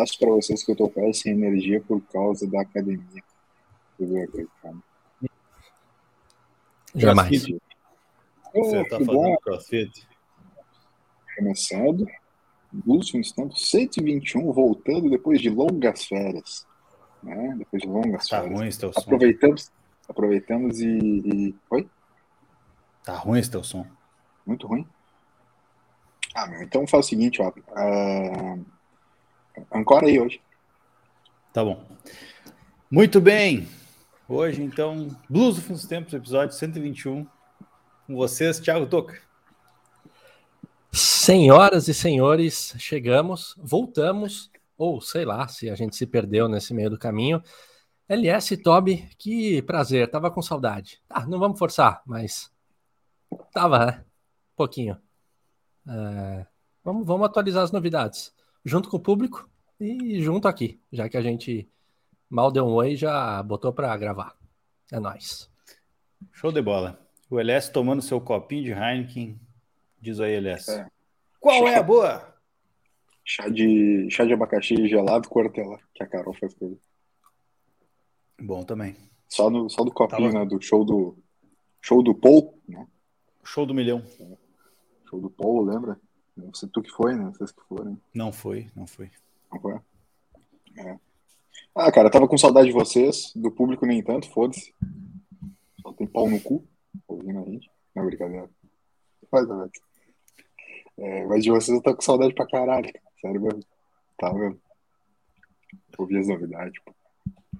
contasse para vocês que eu tô quase sem energia por causa da academia. Jamais. Você tá fazendo crossfit? Começando. Últimos tempos, 121, voltando depois de longas férias. Né? Depois de longas Tá férias. ruim esse teu som. Aproveitamos, aproveitamos e, e. Oi? Tá ruim esse teu som. Muito ruim. Ah, meu, então faz o seguinte, ó. Uh, ancora aí hoje. Tá bom. Muito bem. Hoje, então, Blues do Fim dos Tempos, episódio 121. Com vocês, Thiago Toca. Senhoras e senhores, chegamos, voltamos, ou sei lá se a gente se perdeu nesse meio do caminho. LS Toby, que prazer, tava com saudade. Tá, não vamos forçar, mas tava, né? Um pouquinho. É, vamos, vamos atualizar as novidades, junto com o público e junto aqui, já que a gente mal deu um oi já botou para gravar. É nóis. Show de bola. O LS tomando seu copinho de Heineken. Diz aí, LS. É. Qual é a boa? Chá de, chá de abacaxi gelado com hortelã, que a Carol faz coisa. Bom também. Só, no, só do copinho, Tava- né? Do show do. Show do Paul, né? Show do milhão. Show do Paul, lembra? Não sei tu que foi, né? Vocês que foram. Não foi, não foi. É. Ah, cara, eu tava com saudade de vocês, do público nem tanto, foda-se. Só tem pau no cu, ouvindo a gente. Não, brincadeira. Mas, é, velho. É, mas de vocês eu tô com saudade pra caralho, cara. Sério mesmo. Tá mesmo. Ouvi as novidades, pô.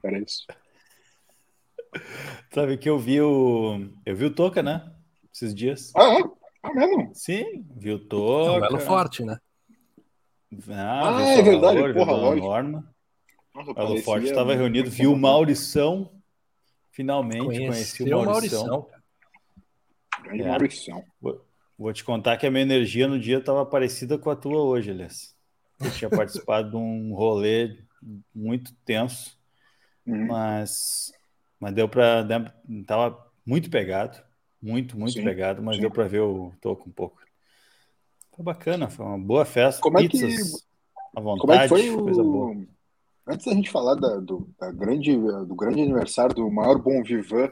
Era isso. Sabe que eu vi o. Eu vi o Toca, né? Esses dias. Ah, é? Ah, mesmo? Sim, vi o É um Toca. elo forte, né? Ah, Ah, é o verdade, porra, lógico. Norma. Nossa, Forte estava reunido, viu o. Maurição. Finalmente conheci Conheceu o Maurição. Maurição. Grande É. Maurição. Vou te contar que a minha energia no dia estava parecida com a tua hoje, aliás. Eu tinha participado de um rolê muito tenso, Uhum. mas, mas deu para. Tava muito pegado, muito, muito Sim, pegado, mas sim. deu para ver o toco um pouco. Foi bacana, foi uma boa festa. Como é que- pizzas à vontade, Como é que foi coisa boa. o... Antes da gente falar da- do, da grande, do grande aniversário do maior bom vivan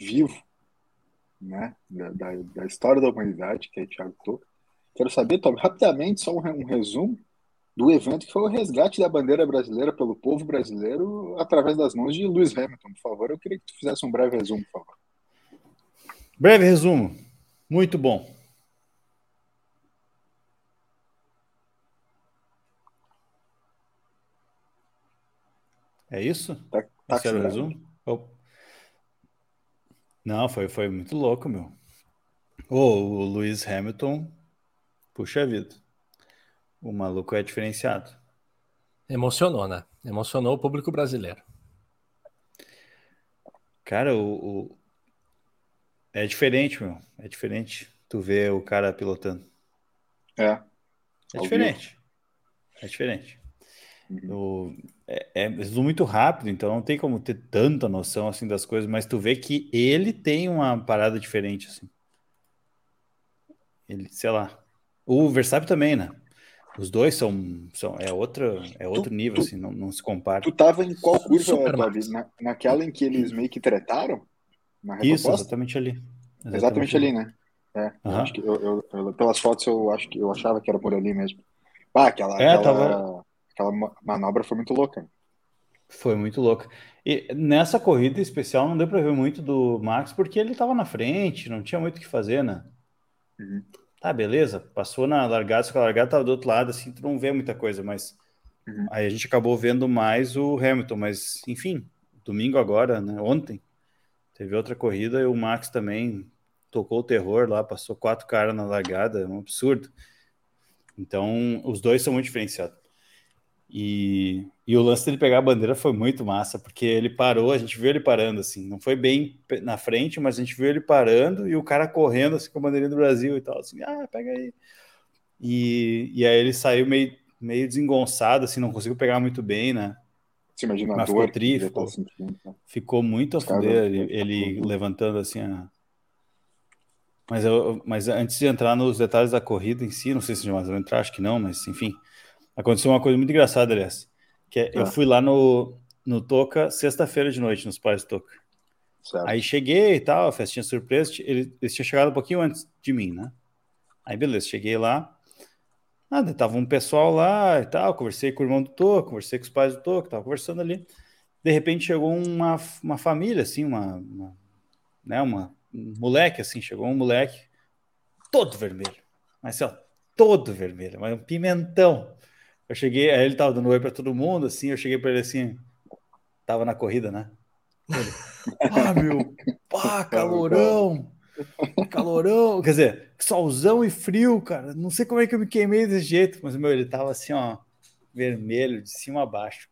vivo, né, da, da, da história da humanidade, que é Thiago Toca, quero saber, Tom, rapidamente, só um, um resumo do evento que foi o resgate da bandeira brasileira pelo povo brasileiro através das mãos de Lewis Hamilton, por favor. Eu queria que tu fizesse um breve resumo, por favor. Breve resumo. Muito bom. É isso? Tá, tá Esse era o resumo? Oh. Não, foi, foi muito louco, meu. Ô, o Lewis Hamilton, puxa vida. O maluco é diferenciado. Emocionou, né? Emocionou o público brasileiro. Cara, o, o- é diferente, meu. É diferente. Tu vê o cara pilotando. É. É diferente. É diferente. O- é, é muito rápido, então não tem como ter tanta noção assim das coisas, mas tu vê que ele tem uma parada diferente, assim. Ele, sei lá. O Verstappen também, né? Os dois são, são é outro, é outro Tu- nível, tu- assim, não, não se compara. Tu tava em qual curva? Max. Na, naquela em que eles meio que tretaram? Na Isso, exatamente ali. Exatamente ali, né? É, eu Aham. acho que eu, eu- eu- pelas fotos eu acho que eu achava que era por ali mesmo. Ah, aquela, É, aquela, tava- aquela ma- manobra foi muito louca. Foi muito louco. E nessa corrida especial não deu para ver muito do Max porque ele estava na frente, não tinha muito o que fazer, né? Uhum. Tá, beleza. Passou na largada, só que a largada tava do outro lado, assim, tu não vê muita coisa, mas Uhum. aí a gente acabou vendo mais o Hamilton, mas enfim, domingo agora, né? Ontem teve outra corrida e o Max também tocou o terror lá, passou quatro caras na largada, é um absurdo. Então, os dois são muito diferenciados. E, e o lance dele pegar a bandeira foi muito massa, porque ele parou, a gente viu ele parando assim, não foi bem na frente, mas a gente viu ele parando e o cara correndo assim com a bandeirinha do Brasil e tal, assim, ah, pega aí. E, e aí ele saiu meio, meio desengonçado, assim, não conseguiu pegar muito bem, né? Você imagina a Mas dor ficou tri, devia ficou. né? Ficou muito a fuder, ele, ele levantando assim a... Mas, eu, mas antes de entrar nos detalhes da corrida em si, não sei se já mais vou entrar, acho que não, mas enfim, aconteceu uma coisa muito engraçada, aliás. Que é, eu fui lá no, no Toca sexta-feira de noite, nos pais do Toca. Certo. Aí cheguei e tal, a festinha surpresa. Ele, eles tinham chegado um pouquinho antes de mim, né? Aí beleza, cheguei lá. Nada, tava um pessoal lá e tal. Conversei com o irmão do Toca, conversei com os pais do Toca, tava conversando ali. De repente chegou uma, uma família, assim, uma, uma, né, uma um moleque, assim, chegou um moleque todo vermelho. Mas assim, ó, todo vermelho, mas um pimentão. Eu cheguei, aí ele tava dando oi para todo mundo, assim, eu cheguei para ele assim, tava na corrida, né? Ele, ah, meu, pá, calorão, calorão, quer dizer, solzão e frio, cara, não sei como é que eu me queimei desse jeito, mas, meu, ele tava assim, ó, vermelho, de cima a baixo.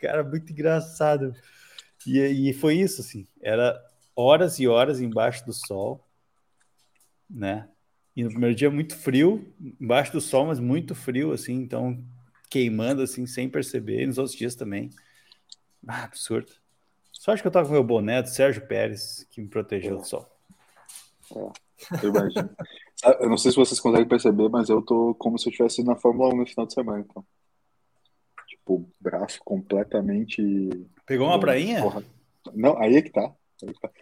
Cara, muito engraçado. E, e foi isso, assim, era horas e horas embaixo do sol, né? E no primeiro dia muito frio, embaixo do sol, mas muito frio, assim, então queimando, assim, sem perceber, e nos outros dias também. Ah, absurdo. Só acho que eu tava com meu boné do Sérgio Pérez, que me protegeu do sol. É, eu imagino. eu não sei se vocês conseguem perceber, mas eu tô como se eu estivesse na Fórmula 1 no final de semana, então. Tipo, braço completamente. Pegou uma prainha? Porra. Não, aí é que tá.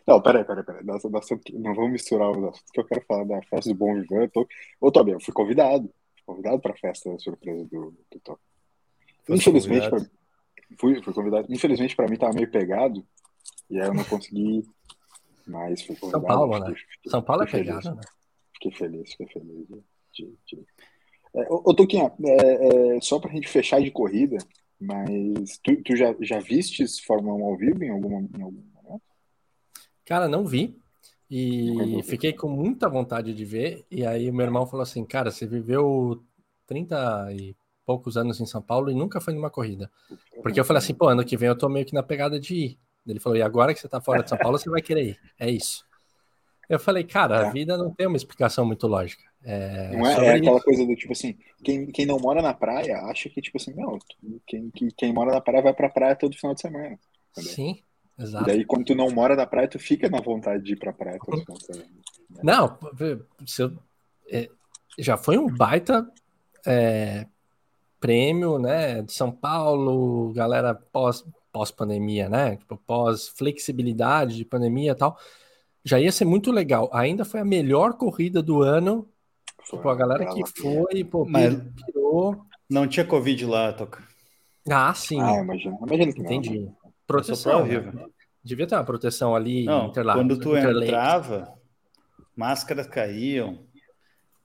Não, peraí, peraí, peraí. Nós, nós, não vamos misturar os assuntos que eu quero falar da festa do Bom Vivan. Tô... Ô, Tobi, eu fui convidado. Fui convidado para a festa surpresa do, do Tobi. Infelizmente, pra... fui, fui convidado. Infelizmente, para mim, tava meio pegado. E aí eu não consegui. Mas fui convidado. São Paulo, né? Fiquei, São Paulo é pegado, né? Fiquei feliz, fiquei feliz. De, de... É, ô, Toquinha, é, é, só pra gente fechar de corrida, mas tu, tu já, já vistes Fórmula 1 ao vivo em algum, em algum Cara, não vi. E fiquei com muita vontade de ver. E aí o meu irmão falou assim: Cara, você viveu 30 e poucos anos em São Paulo e nunca foi numa corrida. Porque eu falei assim: pô, ano que vem eu tô meio que na pegada de ir. Ele falou: e agora que você tá fora de São Paulo, você vai querer ir. É isso. Eu falei: cara, a é. vida não tem uma explicação muito lógica. É, não é, é aquela coisa do tipo assim: quem, quem não mora na praia acha que, tipo assim, não, quem, quem, quem mora na praia vai pra praia todo final de semana. Entendeu? Sim. Exato. E daí, quando tu não mora na praia, tu fica na vontade de ir pra praia. Né? Não, eu, é, já foi um baita é, prêmio, né? De São Paulo, galera pós, pós-pandemia, né? Tipo, pós-flexibilidade de pandemia e tal. Já ia ser muito legal. Ainda foi a melhor corrida do ano. Foi, tipo, a galera que foi, pô, Mas pirou. Não tinha Covid lá, Toca. Ah, sim. Ah, imagina. Imagina que Entendi. Não, né? Proteção. Né? Devia ter uma proteção ali. Não, quando tu entrava, máscaras caíam.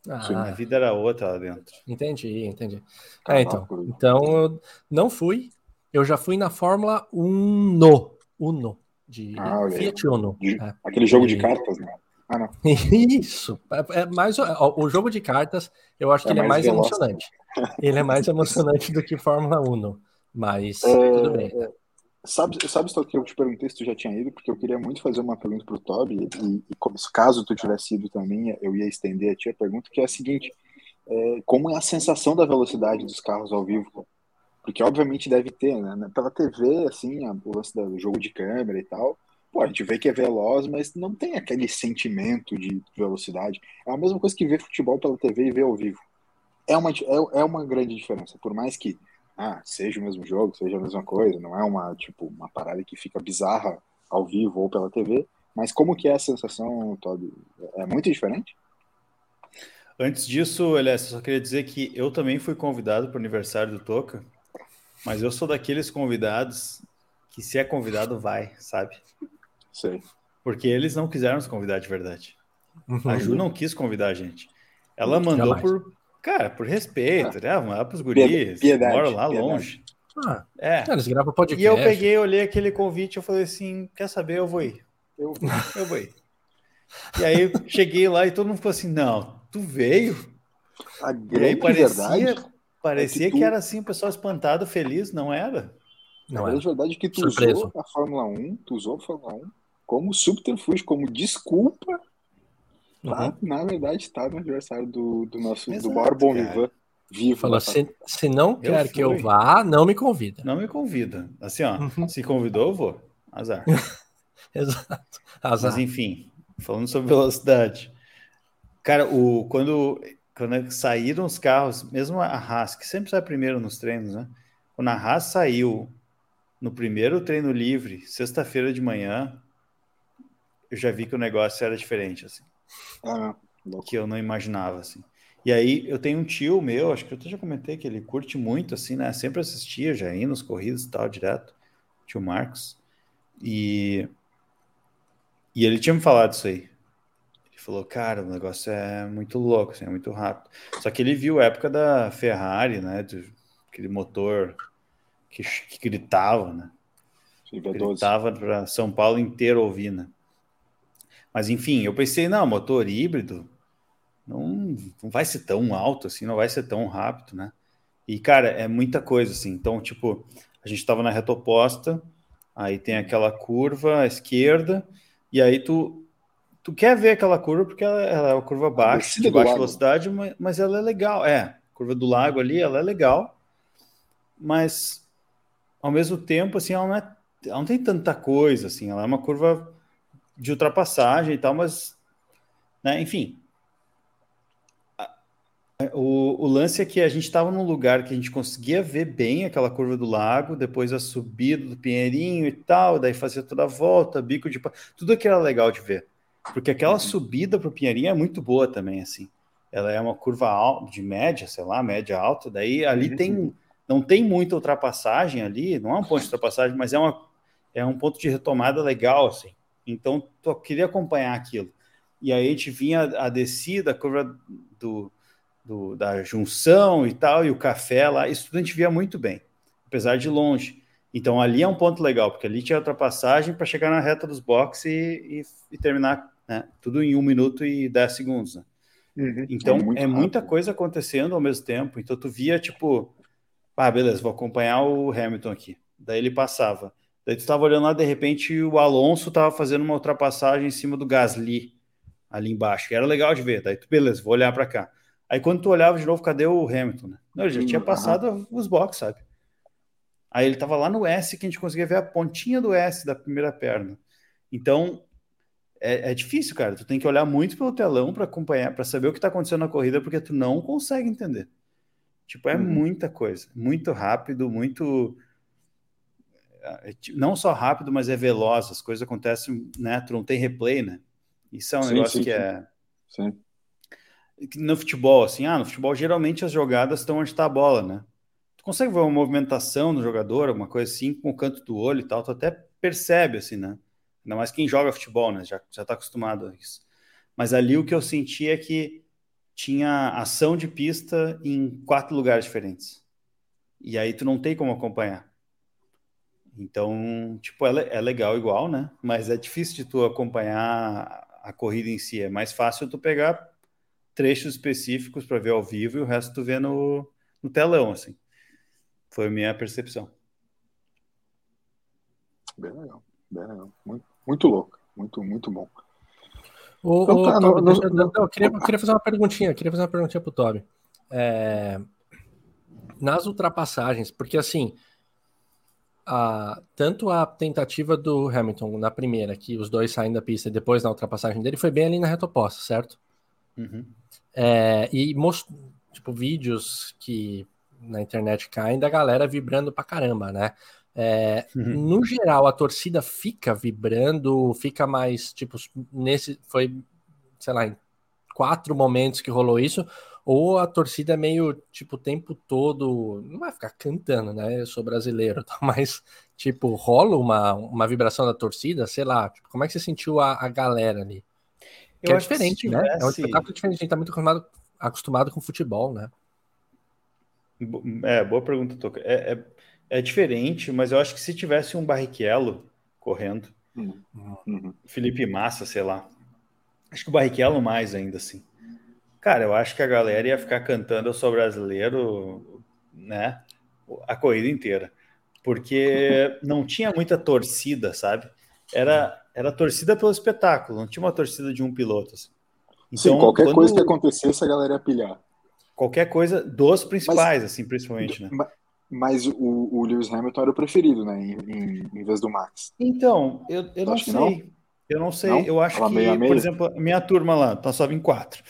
Ah, a vida era outra lá dentro. Entendi, entendi. É, então, então eu não fui. Eu já fui na Fórmula Uno. Uno. De ah, Fiat Uno. De, é. Aquele jogo de cartas, né? Ah, não. Isso. É, é mais, ó, o jogo de cartas, eu acho que é ele é mais emocionante. ele é mais emocionante do que Fórmula Uno. Mas é, tudo bem. É, Sabe, sabe só que eu te perguntei se tu já tinha ido, porque eu queria muito fazer uma pergunta pro Toby, e, e caso tu tivesse ido também, eu ia estender a ti a pergunta, que é a seguinte, é, como é a sensação da velocidade dos carros ao vivo? Porque obviamente deve ter, né? Pela TV, assim, o lance do jogo de câmera e tal, pô, a gente vê que é veloz, mas não tem aquele sentimento de velocidade. É a mesma coisa que ver futebol pela TV e ver ao vivo. É uma, é, é uma grande diferença, por mais que ah, seja o mesmo jogo, seja a mesma coisa, não é uma, tipo, uma parada que fica bizarra ao vivo ou pela TV, mas como que é a sensação, Todd? É muito diferente? Antes disso, Elias, só queria dizer que eu também fui convidado para o aniversário do Toca, mas eu sou daqueles convidados que se é convidado vai, sabe? Sei. Porque eles não quiseram nos convidar de verdade. Uhum. A Ju não quis convidar a gente. Ela mandou por Cara, por respeito, né? Vamos lá pros guris, piedade, moram lá piedade. longe. Ah, é. Eles gravam podcast. E eu peguei, olhei aquele convite, eu falei assim, quer saber, eu vou ir. Eu, eu vou ir. e aí cheguei lá e todo mundo ficou assim, não, tu veio? A e aí parecia, verdade parecia é que, tu... que, era assim, o pessoal espantado, feliz, não era? Não é verdade que tu Surpreso. usou a Fórmula 1, tu usou a Fórmula 1 como subterfúgio, como desculpa Tá, uhum. na verdade, está no aniversário do, do nosso Exato, do maior bom vivan vivo. Falou, se, se não quer que eu vá, não me convida. Não me convida. Assim, ó, uhum. se convidou, eu vou. Azar. Exato. Azar. Mas enfim, falando sobre velocidade. Cara, o, quando, quando saíram os carros, mesmo a Haas, que sempre sai primeiro nos treinos, né? quando a Haas saiu no primeiro treino livre, sexta-feira de manhã, eu já vi que o negócio era diferente, assim. Ah, que eu não imaginava, assim. E aí eu tenho um tio meu, acho que eu já comentei que ele curte muito, assim, né? Sempre assistia, já ia nos corridos e tal, direto. Tio Marcos. E, e ele tinha me falado isso aí. Ele falou, cara, o negócio é muito louco, assim, é muito rápido. Só que ele viu a época da Ferrari, né? Do, aquele motor que, que gritava, né? Gritava para São Paulo inteiro ouvir, né? Mas enfim, eu pensei, não, motor híbrido não, não vai ser tão alto assim, não vai ser tão rápido, né? E cara, é muita coisa assim. Então, tipo, a gente estava na reta oposta, aí tem aquela curva à esquerda, e aí tu tu quer ver aquela curva porque ela, ela é uma curva baixa, de baixa velocidade, mas, mas ela é legal. É, curva do lago ali, ela é legal, mas ao mesmo tempo, assim, ela não, é, ela não tem tanta coisa, assim, ela é uma curva de ultrapassagem e tal, mas, né, enfim. O, o lance é que a gente estava num lugar que a gente conseguia ver bem aquela curva do lago, depois a subida do Pinheirinho e tal, daí fazia toda a volta, bico de. Tudo aquilo era legal de ver. Porque aquela uhum. subida para o Pinheirinho é muito boa também, assim. Ela é uma curva alta, de média, sei lá, média alta, daí ali uhum. tem. Não tem muita ultrapassagem ali, não é um ponto de ultrapassagem, mas é, uma, é um ponto de retomada legal, assim. Então, eu queria acompanhar aquilo. E aí a gente vinha a descida, a curva do, do, da junção e tal, e o café lá, isso tudo a gente via muito bem, apesar de longe. Então ali é um ponto legal, porque ali tinha ultrapassagem para chegar na reta dos boxes e, e, e terminar né, tudo em um minuto e dez segundos. Né? Uhum, então é, é muita coisa acontecendo ao mesmo tempo. Então tu via tipo, ah, beleza, vou acompanhar o Hamilton aqui. Daí ele passava. Daí tu estava olhando lá, de repente o Alonso estava fazendo uma ultrapassagem em cima do Gasly, ali embaixo, que era legal de ver. Daí tu, beleza, vou olhar para cá. Aí quando tu olhava de novo, cadê o Hamilton? Né? Não, ele já tinha passado os boxes, sabe? Aí ele estava lá no S, que a gente conseguia ver a pontinha do S da primeira perna. Então, é, é difícil, cara. Tu tem que olhar muito pelo telão para acompanhar, para saber o que está acontecendo na corrida, porque tu não consegue entender. Tipo, é uhum. muita coisa. Muito rápido, muito é, não só rápido, mas é veloz. As coisas acontecem, né? Tu não tem replay, né? Isso é um sim, negócio sim, que é. Sim. No futebol, assim, ah, no futebol geralmente as jogadas estão onde está a bola, né? Tu consegue ver uma movimentação no jogador, alguma coisa assim, com o canto do olho e tal, tu até percebe, assim, né? Ainda mais quem joga futebol, né? Já, já tá acostumado a isso. Mas ali o que eu senti é que tinha ação de pista em quatro lugares diferentes. E aí tu não tem como acompanhar. Então, tipo, é, é legal igual, né? Mas é difícil de tu acompanhar a corrida em si. É mais fácil tu pegar trechos específicos para ver ao vivo e o resto tu vê no, no telão, assim. Foi a minha percepção. Bem legal, bem legal. Muito, muito louco, muito, muito bom. O, então, tá, Toby, no, deixa, no, eu, queria, eu queria fazer uma perguntinha, queria fazer uma perguntinha pro Toby. É, nas ultrapassagens, porque assim, a, tanto a tentativa do Hamilton na primeira, que os dois saem da pista e depois na ultrapassagem dele, foi bem ali na reta oposta, certo? Uhum. É, e most, tipo, vídeos que na internet caem da galera vibrando pra caramba, né? É, uhum. No geral, a torcida fica vibrando, fica mais, tipo, nesse, foi, sei lá, em quatro momentos que rolou isso, ou a torcida é meio, tipo, o tempo todo, não vai ficar cantando, né? Eu sou brasileiro, tá? mas, tipo, rola uma, uma vibração da torcida, sei lá, tipo, como é que você sentiu a, a galera ali? Que é diferente, que tivesse... né? É um espetáculo diferente, a gente tá muito acostumado, acostumado com futebol, né? É, boa pergunta, Toca. É, é, é, diferente, mas eu acho que se tivesse um Barrichello correndo, uhum. Felipe Massa, sei lá, acho que o Barrichello mais ainda, assim. Cara, eu acho que a galera ia ficar cantando Eu Sou Brasileiro, né? A corrida inteira. Porque não tinha muita torcida, sabe? Era, era torcida pelo espetáculo, não tinha uma torcida de um piloto. Assim. Então, Sim, qualquer quando... coisa que acontecesse, a galera ia pilhar. Qualquer coisa dos principais, mas, assim, principalmente, né? Mas o, o Lewis Hamilton era o preferido, né? Em, em, em vez do Max. Então, eu, eu não sei. Não? Eu não sei. Não? Eu acho que, meio meio? por exemplo, minha turma lá, tá só em quatro.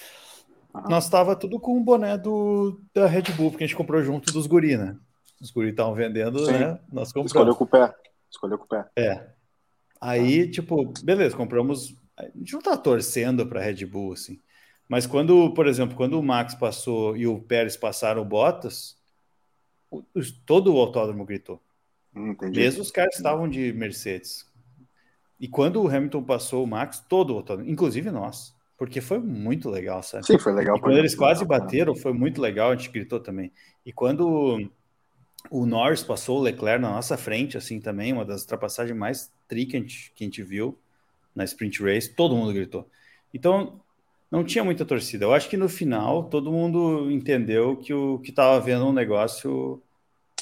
Nós tava tudo com o boné do, da Red Bull, porque a gente comprou junto dos guri, né? os guris estavam vendendo, Sim. né? Nós compramos. Escolheu com o pé. Escolheu com o pé. É. Aí, tipo, beleza, compramos. A gente não tá torcendo para Red Bull, assim. Mas quando, por exemplo, quando o Max passou e o Pérez passaram o Bottas, o, todo o autódromo gritou. Entendi. Mesmo os caras estavam de Mercedes. E quando o Hamilton passou o Max, todo o autódromo, inclusive nós. Porque foi muito legal, sabe? Sim, foi legal. E quando eles quase bateram, foi muito legal, a gente gritou também. E quando o Norris passou o Leclerc na nossa frente, assim também, uma das ultrapassagens mais tri que a gente, que a gente viu na sprint race, todo mundo gritou. Então, não tinha muita torcida. Eu acho que no final todo mundo entendeu que o que estava vendo um negócio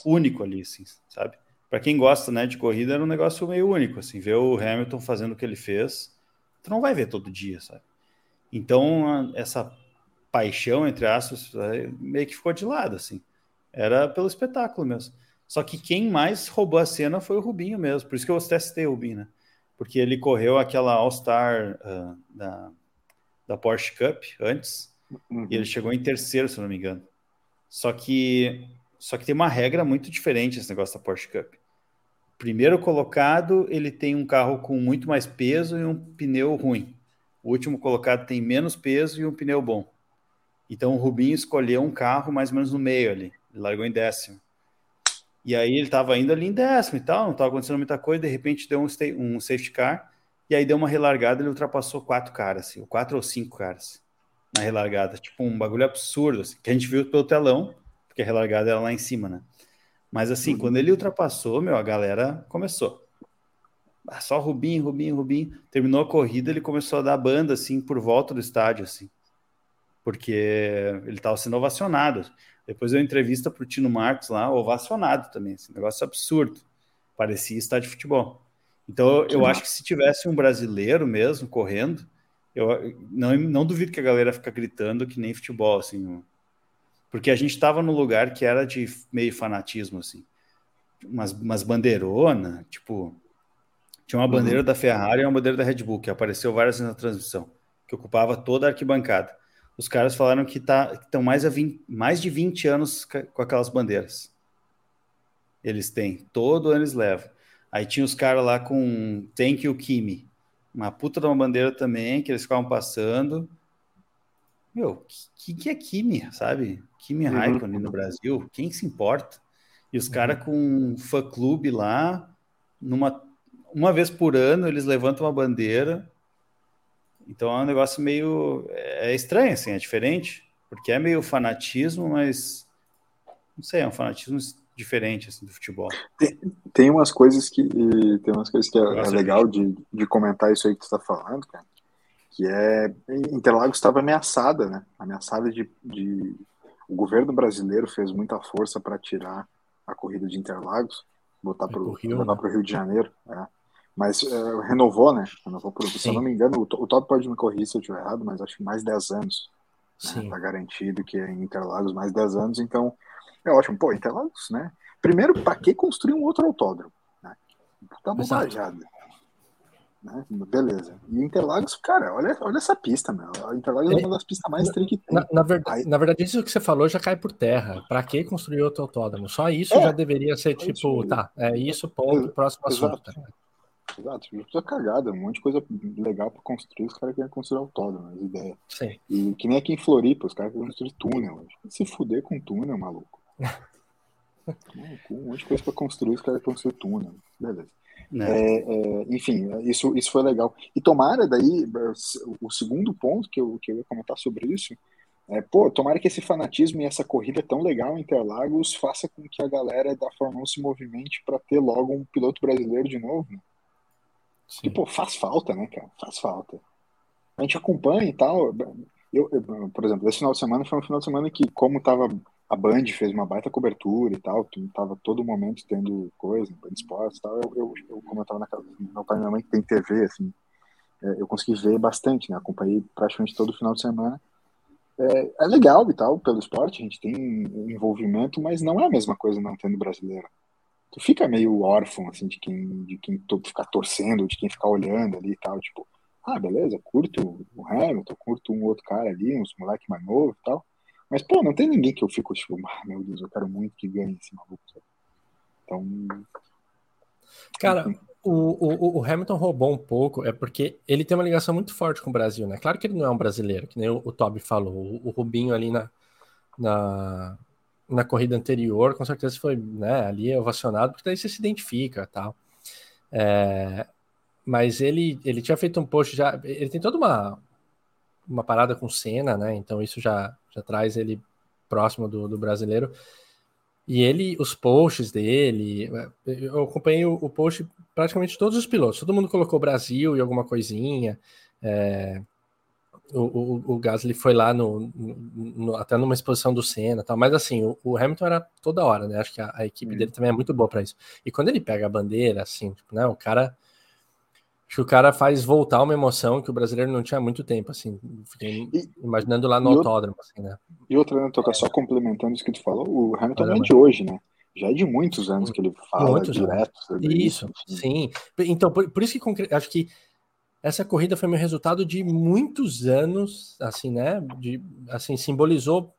único ali, assim, sabe? Para quem gosta, né, de corrida, era um negócio meio único, assim, ver o Hamilton fazendo o que ele fez, tu não vai ver todo dia, sabe? Então, essa paixão entre aspas meio que ficou de lado, assim. Era pelo espetáculo mesmo. Só que quem mais roubou a cena foi o Rubinho mesmo. Por isso que eu testei o Rubinho, né? Porque ele correu aquela All-Star uh, da, da Porsche Cup antes. Uhum. E ele chegou em terceiro, se não me engano. Só que, só que tem uma regra muito diferente esse negócio da Porsche Cup. Primeiro colocado, ele tem um carro com muito mais peso e um pneu ruim. O último colocado tem menos peso e um pneu bom. Então o Rubinho escolheu um carro mais ou menos no meio ali. Ele largou em décimo. E aí ele estava indo ali em décimo e tal, não estava acontecendo muita coisa, de repente deu um, um safety car, e aí deu uma relargada, ele ultrapassou quatro caras, assim, quatro ou cinco caras na relargada. Tipo, um bagulho absurdo, assim, que a gente viu pelo telão, porque a relargada era lá em cima, né? Mas assim, uhum. quando ele ultrapassou, meu, a galera começou. Ah, só Rubinho, Rubinho, Rubinho. Terminou a corrida, ele começou a dar banda, assim, por volta do estádio, assim. Porque ele estava sendo ovacionado. Depois eu entrevista para o Tino Marcos lá, ovacionado também, esse negócio absurdo. Parecia estar de futebol. Então eu acho que se tivesse um brasileiro mesmo correndo, eu não, não duvido que a galera fica gritando que nem futebol, assim. Porque a gente estava no lugar que era de meio fanatismo, assim. Umas, umas bandeironas, tipo. Tinha uma bandeira uhum. da Ferrari e uma bandeira da Red Bull, que apareceu várias vezes na transmissão, que ocupava toda a arquibancada os caras falaram que tá, estão mais, a 20, mais de 20 anos com aquelas bandeiras. Eles têm, todo ano eles levam. Aí tinha os caras lá com Thank You Kimi, uma puta de uma bandeira também, que eles ficavam passando. Meu, que, que é Kimi, sabe? Kimi uhum. Raikkonen no Brasil, quem se importa? E os caras uhum. com um fã-clube lá, numa, uma vez por ano, eles levantam uma bandeira então é um negócio meio. É estranho, assim, é diferente, porque é meio fanatismo, mas. Não sei, é um fanatismo diferente assim, do futebol. Tem, tem umas coisas que. Tem umas coisas que é, é legal de, de comentar isso aí que você está falando, cara. Que é. Interlagos estava ameaçada, né? Ameaçada de, de. O governo brasileiro fez muita força para tirar a corrida de Interlagos, botar para o Rio, né? Rio de Janeiro. É. Mas uh, renovou, né? Renovou por, se eu não me engano, o, o Top pode me corrigir se eu estiver errado, mas acho que mais 10 anos. Né? Tá garantido que é em Interlagos mais 10 anos, então é ótimo. Pô, Interlagos, né? Primeiro, para que construir um outro autódromo? Né? Tá bobajada. Né? Beleza. E Interlagos, cara, olha, olha essa pista, meu. Interlagos é, é uma das pistas mais tri que tem. Na, na, verdade, na verdade, isso que você falou já cai por terra. Para que construir outro autódromo? Só isso é, já deveria ser tipo, tá, é isso, ponto, próximo assunto. Tá Exato, já cagada, um monte de coisa legal para construir, os caras querem construir autódromo, as ideias. Sim. E que nem aqui em Floripa, os caras querem construir túnel. Se fuder com túnel, maluco. um monte de coisa para construir, os caras querem construir túnel. Beleza. Né? É, é, enfim, isso, isso foi legal. E tomara daí, o segundo ponto que eu, que eu ia comentar sobre isso, é, pô, tomara que esse fanatismo e essa corrida tão legal em Interlagos faça com que a galera da Fórmula 1 se movimente para ter logo um piloto brasileiro de novo. Sim. E, pô, faz falta, né, cara? Faz falta. A gente acompanha e tal. Eu, eu, por exemplo, esse final de semana foi um final de semana que, como tava a Band fez uma baita cobertura e tal, tava todo momento tendo coisa, Band Esportes e tal, eu, eu, eu, como eu tava na casa meu pai e minha mãe que tem TV, assim, é, eu consegui ver bastante, né, acompanhei praticamente todo final de semana. É, é, legal e tal, pelo esporte, a gente tem envolvimento, mas não é a mesma coisa não tendo brasileiro tu fica meio órfão, assim, de quem, de quem tu ficar torcendo, de quem ficar olhando ali e tal, tipo, ah, beleza, curto o Hamilton, curto um outro cara ali, uns moleque mais novo e tal, mas, pô, não tem ninguém que eu fico, tipo, ah, meu Deus, eu quero muito que ganhe esse maluco? Então. Cara, o, o, o, Hamilton roubou um pouco, é porque ele tem uma ligação muito forte com o Brasil, né? Claro que ele não é um brasileiro, que nem o, o Toby falou. O, o, Rubinho ali na, na, na corrida anterior, com certeza foi né, ali ovacionado, porque daí você se identifica tal. É, mas ele, ele tinha feito um post já. Ele tem toda uma, uma parada com cena, né? Então isso já, já traz ele próximo do, do brasileiro. E ele, os posts dele, eu acompanhei o, o post praticamente todos os pilotos. Todo mundo colocou Brasil e alguma coisinha. É, o, o, o Gasly foi lá no, no, até numa exposição do Senna tal, mas assim, o, o Hamilton era toda hora, né? Acho que a, a equipe dele também é muito boa para isso. E quando ele pega a bandeira, assim, tipo, né? O cara Acho que o cara faz voltar uma emoção que o brasileiro não tinha há muito tempo, assim. Fiquei e, imaginando lá no autódromo, assim, né? E outra, né, Toca, é. só complementando isso que tu falou, o Hamilton não é de hoje, né? Já é de muitos anos que ele fala muitos direto isso. isso sim. Então, por, por isso que acho que essa corrida foi meu resultado de muitos anos, assim, né? De, assim, simbolizou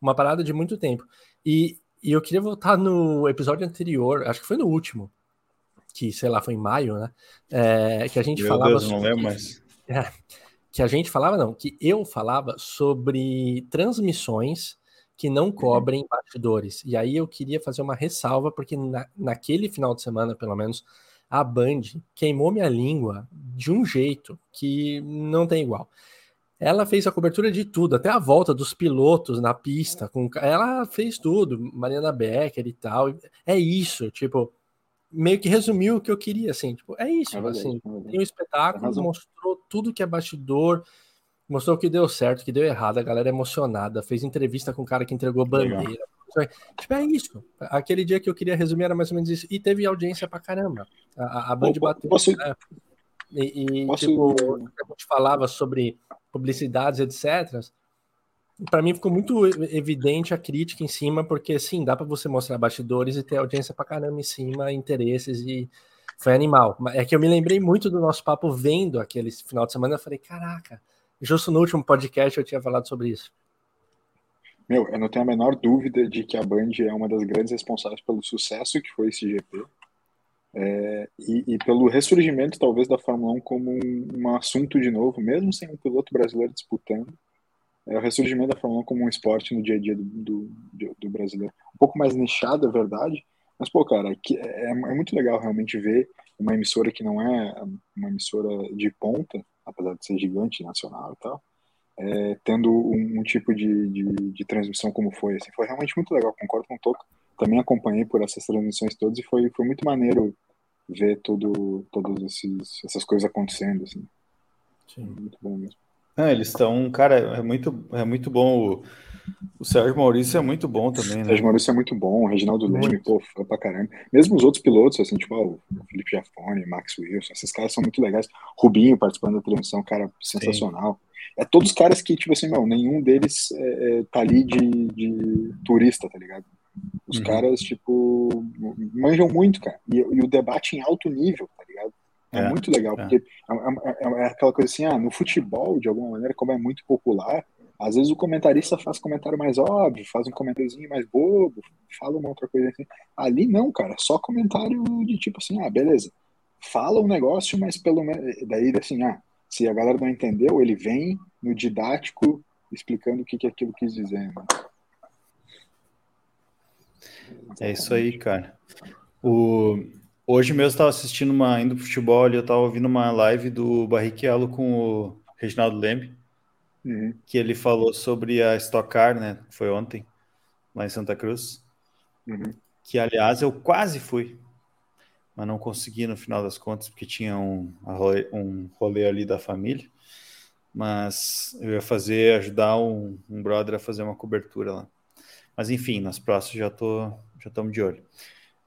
uma parada de muito tempo. E, e eu queria voltar no episódio anterior, acho que foi no último, que sei lá, foi em maio, né? É, que a gente Meu falava. Deus, não lembro mais. É, que a gente falava, não, que eu falava sobre transmissões que não uhum. cobrem uhum. bastidores. E aí eu queria fazer uma ressalva, porque na, naquele final de semana, pelo menos, a Band queimou minha língua de um jeito que não tem igual. Ela fez a cobertura de tudo, até a volta dos pilotos na pista. Com, ela fez tudo, Mariana Becker e tal. É isso, tipo, meio que resumiu o que eu queria, assim, tipo, é isso, é verdade, assim, é tem um espetáculo, mostrou tudo que é bastidor, mostrou que deu certo, que deu errado, a galera emocionada, fez entrevista com o cara que entregou bandeira. Legal. Tipo, é isso. Aquele dia que eu queria resumir era mais ou menos isso. E teve audiência pra caramba. A, a Band bateu. Posso... Né? E, e posso... tipo, a gente falava sobre publicidades, etc para mim ficou muito evidente a crítica em cima, porque sim, dá para você mostrar bastidores e ter audiência para caramba em cima, interesses e foi animal. É que eu me lembrei muito do nosso papo vendo aquele final de semana, eu falei, caraca, justo no último podcast eu tinha falado sobre isso. Meu, eu não tenho a menor dúvida de que a Band é uma das grandes responsáveis pelo sucesso que foi esse GP. É, e, e, pelo ressurgimento, talvez, da Fórmula 1 como um, um assunto de novo, mesmo sem um piloto brasileiro disputando é o ressurgimento da Fórmula 1 como um esporte no dia a dia do, do, do brasileiro. Um pouco mais nichado, é verdade, mas, pô, cara, é, é, é, muito legal realmente ver uma emissora que não é uma emissora de ponta, apesar de ser gigante, nacional e tal, é, tendo um, um tipo de, de, de, transmissão como foi. Assim, foi realmente muito legal, concordo com o Toco. Também acompanhei por essas transmissões todas e foi, foi muito maneiro ver tudo, todas essas coisas acontecendo. Assim. Sim. Muito bom mesmo. Ah, eles estão, cara, é muito, é muito bom. O, o Sérgio Maurício é muito bom também, né? O Sérgio Maurício é muito bom, o Reginaldo Leme, pô, foi pra caramba. Mesmo os outros pilotos, assim, tipo, ó, o Felipe Jafone, Max Wilson, esses caras são muito legais. Rubinho participando da transmissão, cara, sensacional. Sim. É todos os caras que, tipo assim, não, nenhum deles é, é, tá ali de, de turista, tá ligado? Os uhum. caras, tipo, manjam muito, cara. E, e o debate em alto nível, tá ligado? É, é muito legal, é. porque é, é, é, é, aquela coisa assim, ah, no futebol, de alguma maneira, como é muito popular, às vezes o comentarista faz comentário mais óbvio, faz um comentáriozinho mais bobo, fala uma outra coisa assim. Ali não, cara, só comentário de tipo assim, ah, beleza, fala um negócio, mas pelo menos. Daí assim, ah, se a galera não entendeu, ele vem no didático explicando o que, que aquilo quis dizer. Né? É isso aí, cara. O, Hoje mesmo estava assistindo uma, indo pro futebol e eu estava ouvindo uma live do Barrichello com o Reginaldo Lembe, uhum. que ele falou sobre a Stock Car, né? Foi ontem, lá em Santa Cruz. Uhum. Que, aliás, eu quase fui, mas não consegui no final das contas, porque tinha um, um rolê ali da família. Mas eu ia fazer, ajudar um, um brother a fazer uma cobertura lá. Mas enfim, nas próximas já tô, já estamos de olho.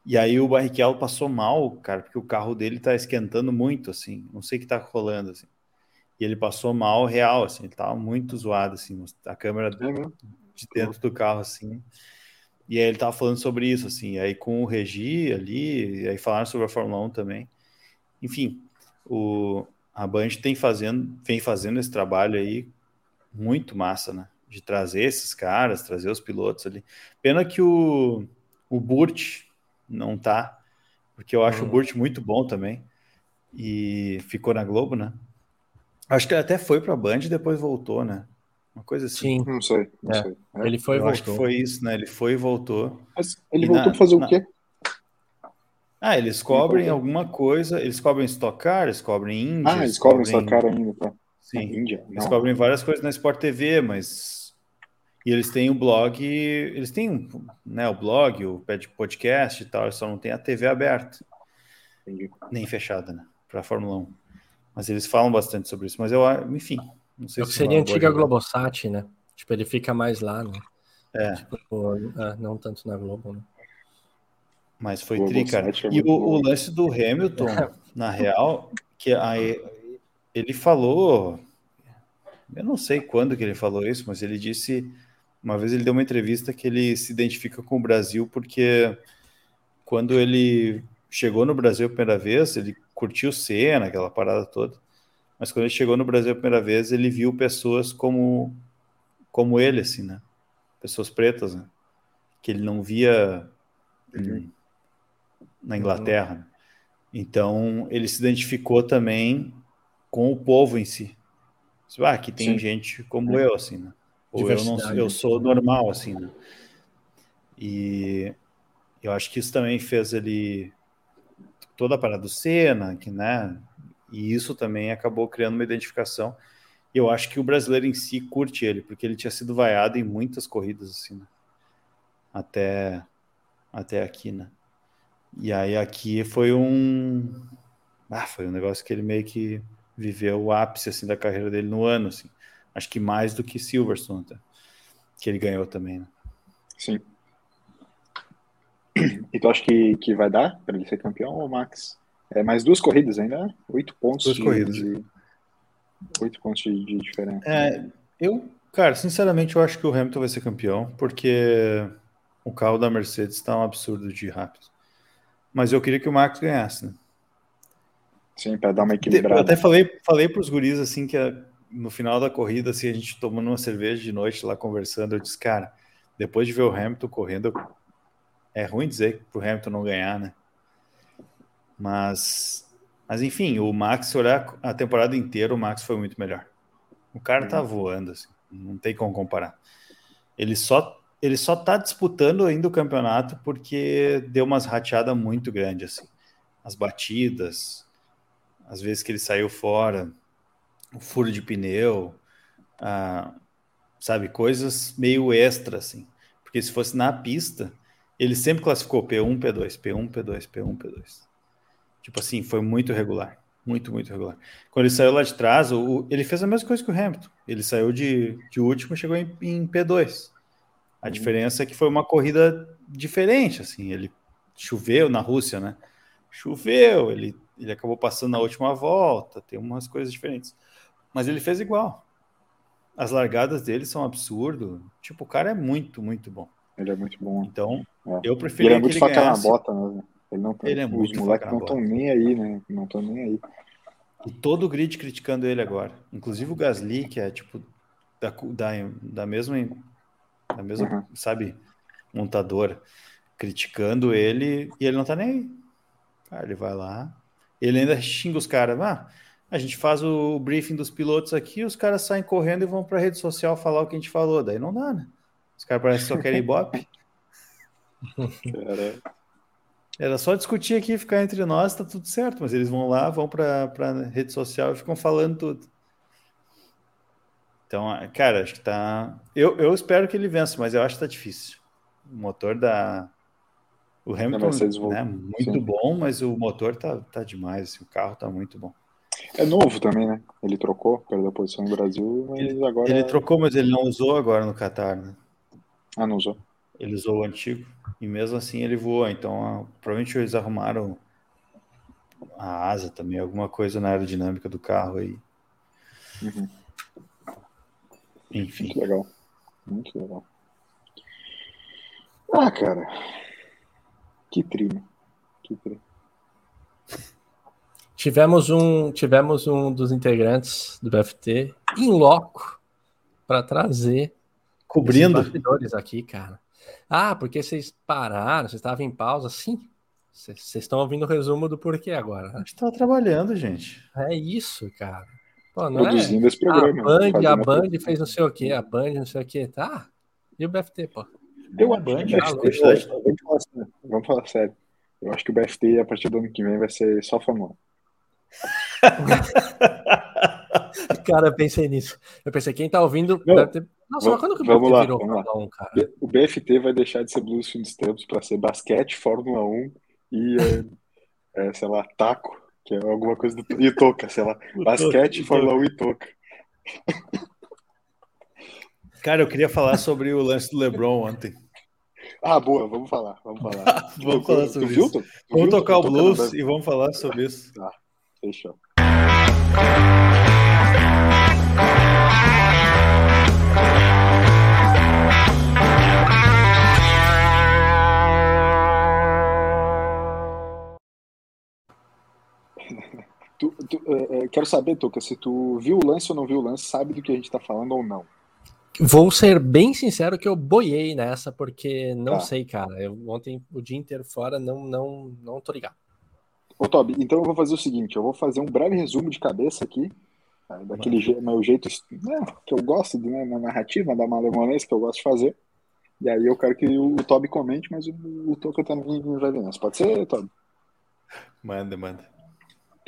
E aí o Barrichello passou mal, cara, porque o carro dele tá esquentando muito, assim, não sei o que tá rolando, assim. E ele passou mal real, assim, ele tava muito zoado, assim, a câmera é de dentro do carro, assim. E aí ele tava falando sobre isso, assim, aí com o Regi ali, e aí falaram sobre a Fórmula 1 também. Enfim, o, a Band tem fazendo, vem fazendo esse trabalho aí muito massa, né? De trazer esses caras, trazer os pilotos ali. Pena que o, o Burt, não tá, porque eu acho Hum. o Burt muito bom também. E ficou na Globo, né? Acho que ele até foi pra Band e depois voltou, né? Uma coisa assim. Sim, Não sei, não É. sei. É. ele foi e eu acho que voltou. foi isso, né? Ele foi e voltou. Mas ele E voltou na- pra fazer na- o quê? Ah, eles cobrem voltou. alguma coisa, eles cobrem Stock Car, eles cobrem Índia, Ah, eles cobram sua cara ainda, tá? Sim, Índia. eles Não. cobrem várias coisas na Sport TV, mas e eles têm o blog, eles têm um, né, o blog, o ped- podcast e tal, eles só não tem a TV aberta, Entendi. nem fechada, né, para Fórmula 1. Mas eles falam bastante sobre isso, mas eu, enfim, não sei É se seria antiga jogada. Globosat, né? Tipo, ele fica mais lá, né? É, Tipo, é, não tanto na Globo, né? mas foi tri, cara. É E o, o lance do Hamilton, na real, que aí ele falou, eu não sei quando que ele falou isso, mas ele disse, uma vez ele deu uma entrevista que ele se identifica com o Brasil porque quando ele chegou no Brasil a primeira vez, ele curtiu Senna, aquela parada toda, mas quando ele chegou no Brasil a primeira vez, ele viu pessoas como como ele, assim, né? Pessoas pretas, né? Que ele não via em- na Inglaterra. né? Então, ele se identificou também com o povo em si. Disse, Ah, aqui tem Sim. gente como eu, assim, né? Ou eu, não, eu sou normal, assim, né? E eu acho que isso também fez ele toda a parada do Senna, que, né? E isso também acabou criando uma identificação. E eu acho que o brasileiro em si curte ele, porque ele tinha sido vaiado em muitas corridas, assim, né? Até, até aqui, né? E aí aqui foi um. Ah, foi um negócio que ele meio que viveu o ápice assim, da carreira dele no ano, assim. Acho que mais do que Silverstone, até, que ele ganhou também, né? Sim. E tu acha que, que vai dar para ele ser campeão ou Max? É mais duas corridas ainda, né? Oito pontos. Duas de, corridas. de- Oito pontos de, de diferença. É, eu, cara, sinceramente, eu acho que o Hamilton vai ser campeão, porque o carro da Mercedes está um absurdo de rápido. Mas eu queria que o Max ganhasse, né? Sim, para dar uma Eu equilibrada. até falei, falei para os guris assim que a- no final da corrida, assim, a gente tomando uma cerveja de noite lá conversando, eu disse, cara, depois de ver o Hamilton correndo, é ruim dizer pro Hamilton não ganhar, né? Mas, mas enfim, o Max, se olhar a temporada inteira, o Max foi muito melhor. O cara tá voando, assim, não tem como comparar. Ele só, ele só tá disputando ainda o campeonato porque deu umas rateadas muito grandes, assim. As batidas, às vezes que ele saiu fora, o furo de pneu, ah, sabe, coisas meio extra, assim. Porque se fosse na pista, ele sempre classificou P1, P2, P1, P2, P1, P2. Tipo assim, foi muito regular. Muito, muito regular. Quando ele saiu lá de trás, o, ele fez a mesma coisa que o Hamilton. Ele saiu de, de último e chegou em, em P2. A diferença é que foi uma corrida diferente, assim. Ele choveu na Rússia, né? Choveu, ele, ele acabou passando na última volta, tem umas coisas diferentes. Mas ele fez igual. As largadas dele são absurdo. Tipo, o cara é muito, muito bom. Ele é muito bom. Então, É. eu E ele é muito ele faca na ganhasse. bota, né? Ele não Ele é os muito moleques não estão nem aí, né? Não estão nem aí. E todo o grid criticando ele agora. Inclusive o Gasly, que é tipo da, da, da mesma, da mesma Uhum. sabe, montadora, criticando ele e ele não tá nem aí. Cara, ele vai lá, ele ainda xinga os caras. Ah, a gente faz o briefing dos pilotos aqui, os caras saem correndo e vão pra rede social falar o que a gente falou. Daí não dá, né? Os caras parecem que só querem ibope. Cara, Era só discutir aqui, ficar entre nós, tá tudo certo. Mas eles vão lá, vão pra, pra rede social e ficam falando tudo. Então, cara, acho que tá. Eu, eu espero que ele vença, mas eu acho que tá difícil. O motor da. O Hamilton voltou. né, muito Sim. bom, mas o motor tá, tá demais. assim, o carro tá muito bom. é novo também, né? Ele trocou, perdeu a posição no Brasil, mas agora. Ele trocou, mas ele não usou agora no Qatar, né? Ah, não usou. Ele usou o antigo e mesmo assim ele voou. Então, ah, provavelmente eles arrumaram a asa também, alguma coisa na aerodinâmica do carro aí. Uhum. Enfim. Muito legal. Muito legal. Ah, cara. Que trino. Que trino. Tivemos um, tivemos um dos integrantes do BFT em loco para trazer Cobrindo. bastidores aqui, cara. Ah, porque vocês pararam, vocês estavam em pausa. Sim, Vocês estão ouvindo o resumo do porquê agora. A gente tá trabalhando, gente. É isso, cara. Pô, não Produzindo é? esse programa. A Band, a Band fez não sei o quê, a Band não sei o quê. Tá. E o BFT, pô? Eu É, acho Band, vamos, falar, sério. Eu acho que o BFT, a partir do ano que vem, vai ser só 1. Cara, eu pensei nisso. Eu pensei, quem tá ouvindo. Não, deve ter... Nossa, vamos- mas quando que o vamos lá, virou vamos lá. Fórmula 1, cara? O BFT vai deixar de ser Blues Fim dos Tempos para ser basquete, Fórmula 1 e, é, é, sei lá, taco, que é alguma coisa do. E toca, sei lá. Basquete, Fórmula 1 e toca. Cara, eu queria falar sobre o lance do LeBron ontem. Ah, boa, vamos falar, vamos falar. Vamos Tu- falar tu sobre viu, isso. Tu- tu Vamos viu? tocar o blues e vamos falar sobre isso. Fechou. Quero saber, Tuca, se tu viu o lance ou não viu o lance, sabe do que a gente tá falando ou não. Vou ser bem sincero que eu boiei nessa, porque não Tá. sei, cara. Eu ontem o dia inteiro fora, não, não, não tô ligado. Ô, Toby, então eu vou fazer o seguinte, eu vou fazer um breve resumo de cabeça aqui, tá? daquele je meu jeito né, que eu gosto, né, na narrativa, da malemolência que eu gosto de fazer. E aí eu quero que o, o Toby comente, mas o, o Toca também vai ver. Pode ser, Toby? Manda, manda.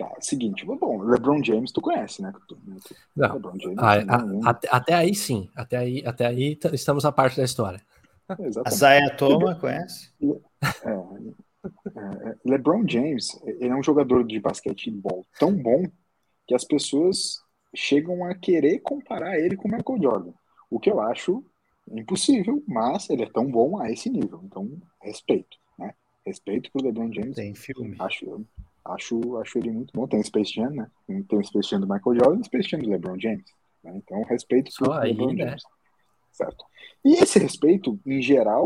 Tá, seguinte, bom, LeBron James tu conhece, né? Tu- né, Não. LeBron James, Ah, né, a- né, até, até aí sim. Até aí, até aí estamos na parte da história. exatamente. A Zaya Toma, conhece? É, é, LeBron James, ele é um jogador de basquetebol tão bom que as pessoas chegam a querer comparar ele com o Michael Jordan. O que eu acho impossível, mas ele é tão bom a esse nível. Então, respeito, né? Respeito pro LeBron James. Tem filme. Acho, acho, acho ele muito bom. Tem o Space Jam, né? Tem o Space Jam do Michael Jordan e o Space Jam do LeBron James. né? Então, respeito Só pro aí, LeBron né? James. Certo. E esse respeito, em geral,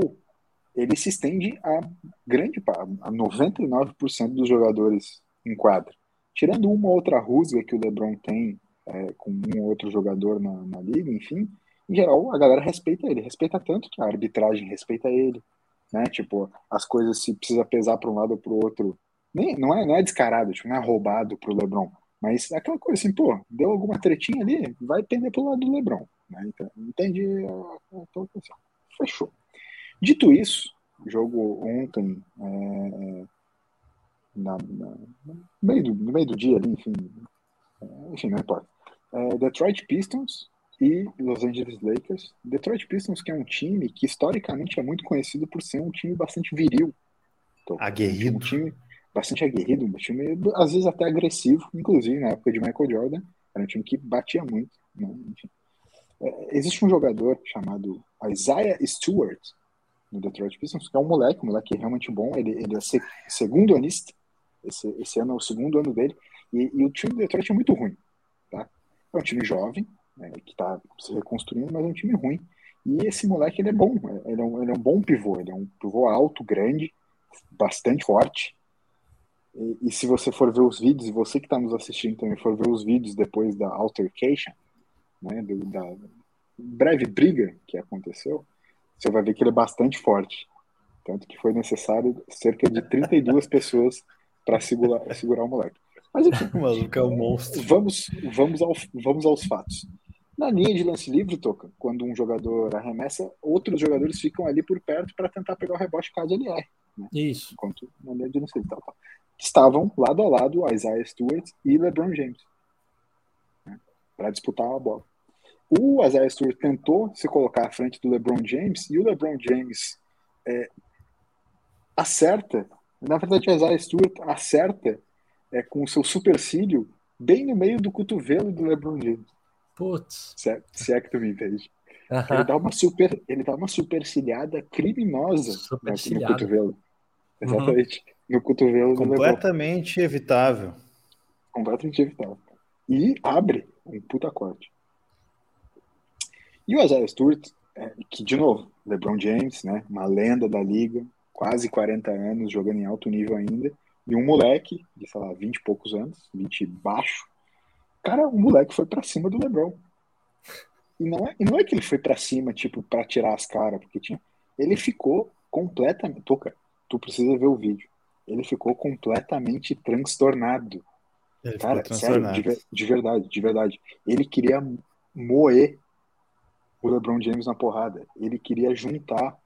ele se estende a grande parte, a 99% dos jogadores em quadra. Tirando uma outra rusga que o LeBron tem é, com um ou outro jogador na, na liga, enfim, em geral a galera respeita ele, respeita tanto que a arbitragem respeita ele, né? Tipo, as coisas se precisa pesar para um lado ou para o outro, nem, não é não é descarado, tipo, não é roubado pro LeBron, mas é aquela coisa assim, pô, deu alguma tretinha ali, vai pender pro lado do LeBron, né? Então, a- Fechou. Dito isso, jogo ontem, é, na, na- no, meio do, no meio do dia ali, enfim, é, enfim, não importa. É, Detroit Pistons e Los Angeles Lakers. Detroit Pistons, que é um time que historicamente é muito conhecido por ser um time bastante viril. Então, Aguerrido. Um time bastante aguerrido, um time às vezes até agressivo, inclusive na época de Michael Jordan. Era um time que batia muito. Né? Enfim. É, existe um jogador chamado Isaiah Stewart no Detroit Pistons, que é um moleque, um moleque realmente bom. Ele, ele é se, segundo anista. Esse, esse ano é o segundo ano dele. E, e o time do Detroit é muito ruim. Tá? É um time jovem, né, que está se reconstruindo, mas é um time ruim. E esse moleque ele é bom. Ele é um, ele é um bom pivô. Ele é um pivô alto, grande, bastante forte. E, e se você for ver os vídeos, e você que está nos assistindo também for ver os vídeos depois da altercation, né, do, da breve briga que aconteceu, você vai ver que ele é bastante forte. Tanto que foi necessário cerca de 32 pessoas para segurar, segurar o moleque. Mas enfim, O maluco é um monstro. vamos, vamos, ao, vamos aos fatos. Na linha de lance livre, Toca, quando um jogador arremessa, outros jogadores ficam ali por perto para tentar pegar o rebote caso ele erre. Isso. Enquanto na de lance livre. Tal, tal. Estavam lado a lado Isaiah Stewart e LeBron James né, para disputar a bola. O Isaiah Stewart tentou se colocar à frente do LeBron James e o LeBron James é, acerta. Na verdade, o Isaiah Stewart acerta é, com o seu supercílio bem no meio do cotovelo do LeBron James. Putz. Se é, se é que tu me entende. Ele dá uma super, ele dá uma supercilhada criminosa no, no cotovelo. Exatamente. No cotovelo. Completamente evitável. Completamente evitável. E abre um puta corte. E o Isaiah Stewart, é, que de novo, LeBron James, né, uma lenda da liga, quase 40 anos, jogando em alto nível ainda, e um moleque de, sei lá, 20 e poucos anos, 20 baixo. Cara, o moleque foi pra cima do LeBron. E não é, e não é que ele foi pra cima, tipo, pra tirar as caras, porque tinha. Ele ficou completamente. Toca, tu precisa ver o vídeo. ele ficou completamente transtornado. Ele Cara, sério, de, de verdade, de verdade. Ele queria moer o LeBron James na porrada. Ele queria juntar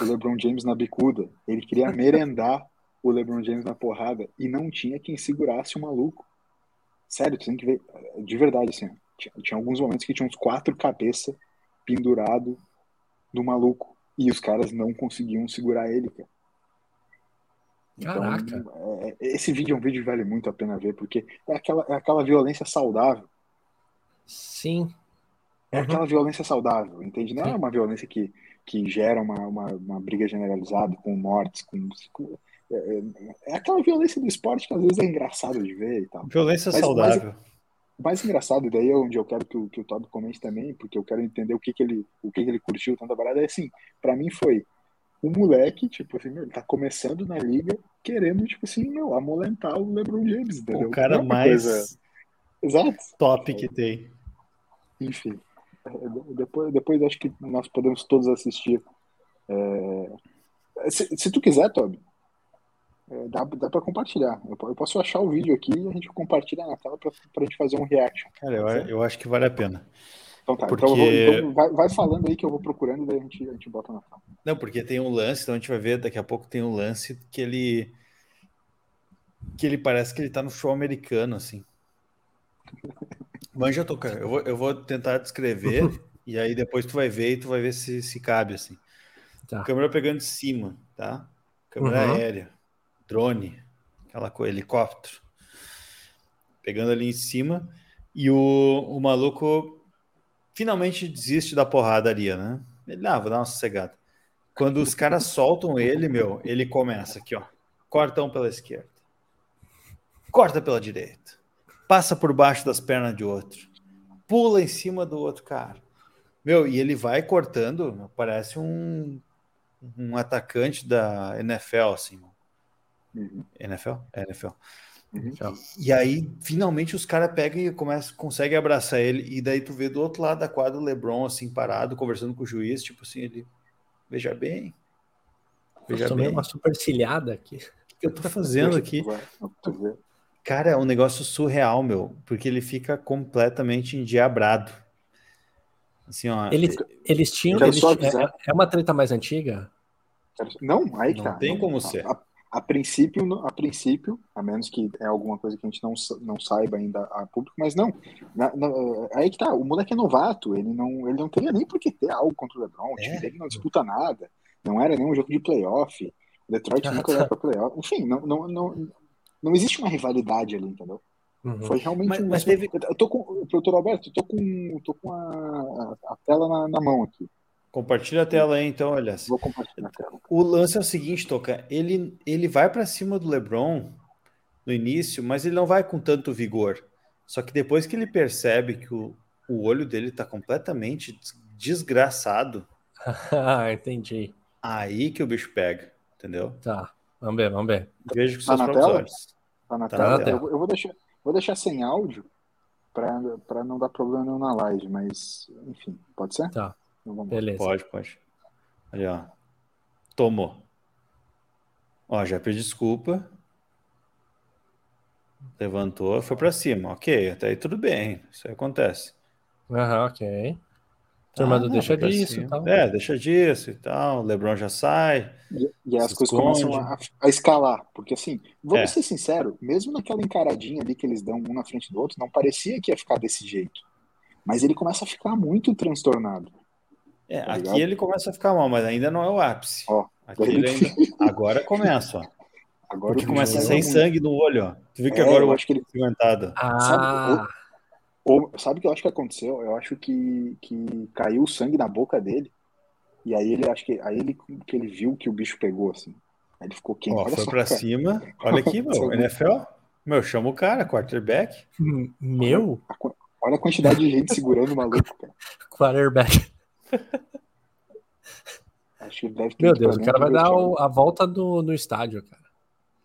o LeBron James na bicuda. Ele queria merendar o LeBron James na porrada. E não tinha quem segurasse o maluco. Sério, tu tem que ver. De verdade, assim. Tinha, tinha alguns momentos que tinha uns quatro cabeças pendurado no maluco. E os caras não conseguiam segurar ele, cara. Caraca. é, esse vídeo é um vídeo que vale muito a pena ver, porque é aquela, é aquela violência saudável. Sim. É Uhum. aquela violência saudável, entende? Não é Sim. uma violência que, que gera uma, uma, uma briga generalizada com mortes, com, com- é, é- é aquela violência do esporte que às vezes é engraçado de ver e tal. Violência Mas- saudável. O mais engraçado, e daí é onde eu quero que o, que o Todd comente também, porque eu quero entender o que, que ele o que, que ele curtiu tanta parada, é assim, pra mim foi um moleque, tipo assim, meu, ele tá começando na liga querendo, tipo assim, meu, amolentar o LeBron James, entendeu? O cara é mais coisa- Exato. top que tem. Enfim, é, de- depois, depois acho que nós podemos todos assistir. É, Se, se tu quiser, Toby, é, dá, dá pra compartilhar. Eu, eu posso achar o vídeo aqui e a gente compartilha na tela pra, pra gente fazer um reaction. Cara, eu, eu acho que vale a pena. Então tá, Porque- então, eu vou- então vai, vai falando aí que eu vou procurando e daí a gente, a gente bota na tela. Não, porque tem um lance, então a gente vai ver daqui a pouco tem um lance que ele que ele parece que ele tá no show americano, assim. Manja toca. Eu vou, eu vou tentar descrever e aí depois tu vai ver e tu vai ver se, se cabe, assim. Tá. Câmera pegando de cima, tá? Câmera Uhum. aérea, drone, aquela coisa, helicóptero. Pegando ali em cima e o, o maluco finalmente desiste da porradaria, né? Ele, ah, vou dar uma sossegada. Quando os caras soltam ele, meu, ele começa aqui, ó. Corta um pela esquerda. Corta pela direita. Passa por baixo das pernas de outro. Pula em cima do outro cara. Meu, e ele vai cortando, parece um, um atacante da NFL, assim. Uhum. NFL? É, NFL. Tchau. E aí, finalmente, os caras pegam e começam, conseguem abraçar ele. E daí tu vê do outro lado da quadra o LeBron, assim, parado, conversando com o juiz, tipo assim, ele. Veja bem. Veja Eu tomei bem. uma supercilhada aqui. O que eu tô fazendo aqui? Cara, é um negócio surreal, meu. Porque ele fica completamente endiabrado. Assim, ó. Eles, eles tinham. Eles é, é uma treta mais antiga? Não, aí que Não tá. tem como ser. A, a princípio, a princípio, a menos que é alguma coisa que a gente não, não saiba ainda a público, mas não. Na- na- aí que tá, o moleque é novato, ele não, ele não teria nem por que ter algo contra o LeBron, o time É. dele não disputa nada, não era nem um jogo de playoff, o Detroit Ah, nunca tá. vai pra playoff, enfim, não, não, não, não existe uma rivalidade ali, entendeu? Uhum. Foi realmente Mas- um. mas teve- Eu tô com. Doutor Alberto, eu tô com, tô com a, a, a tela na, na mão aqui. Compartilha a tela aí, então, olha. Vou compartilhar a tela. O lance é o seguinte, Toca. Ele, ele vai pra cima do LeBron no início, mas ele não vai com tanto vigor. Só que depois que ele percebe que o, o olho dele tá completamente des- desgraçado, Ah, entendi. aí que o bicho pega, entendeu? Tá. Vamos ver, vamos ver. Veja com Tá seus na próprios tela? olhos. Tá na Tá tela. na tela. Eu, eu vou deixar, vou deixar sem áudio pra, pra não dar problema na live, mas enfim, pode ser? Tá. Beleza. Pode, pode. Ali, ó. Tomou. Ó, já pedi desculpa. Levantou, foi pra cima. Ok, até aí tudo bem. Isso aí acontece. Aham, ok. Turma do Ah, deixa foi pra disso e tal. É, deixa disso e tal. O Lebron já sai. E, e as coisas esconde. começam a, a escalar, porque assim, vamos É. ser sinceros, mesmo naquela encaradinha ali que eles dão um na frente do outro, não parecia que ia ficar desse jeito. Mas ele começa a ficar muito transtornado. É, Tá aqui ligado? ele começa a ficar mal, mas ainda não é o ápice. Ó, Aqui ele ainda... Agora começa, ó. Agora Porque o começa vai muito. sangue no olho, ó. Tu viu que É, agora eu o acho que ele- tá cimentado. Ah, Ou, sabe o que eu acho que aconteceu? Eu acho que, que caiu sangue na boca dele. E aí ele acho que aí ele que ele viu que o bicho pegou assim. Aí ele ficou quente. Ó, Olha foi cara. cima. Olha aqui, meu. NFL. Meu, chama o cara, quarterback. meu A qu- Olha a quantidade de gente segurando o maluco, cara. quarterback. Acho que deve ter Meu Deus, o cara vai dar o- a volta do, no estádio, cara.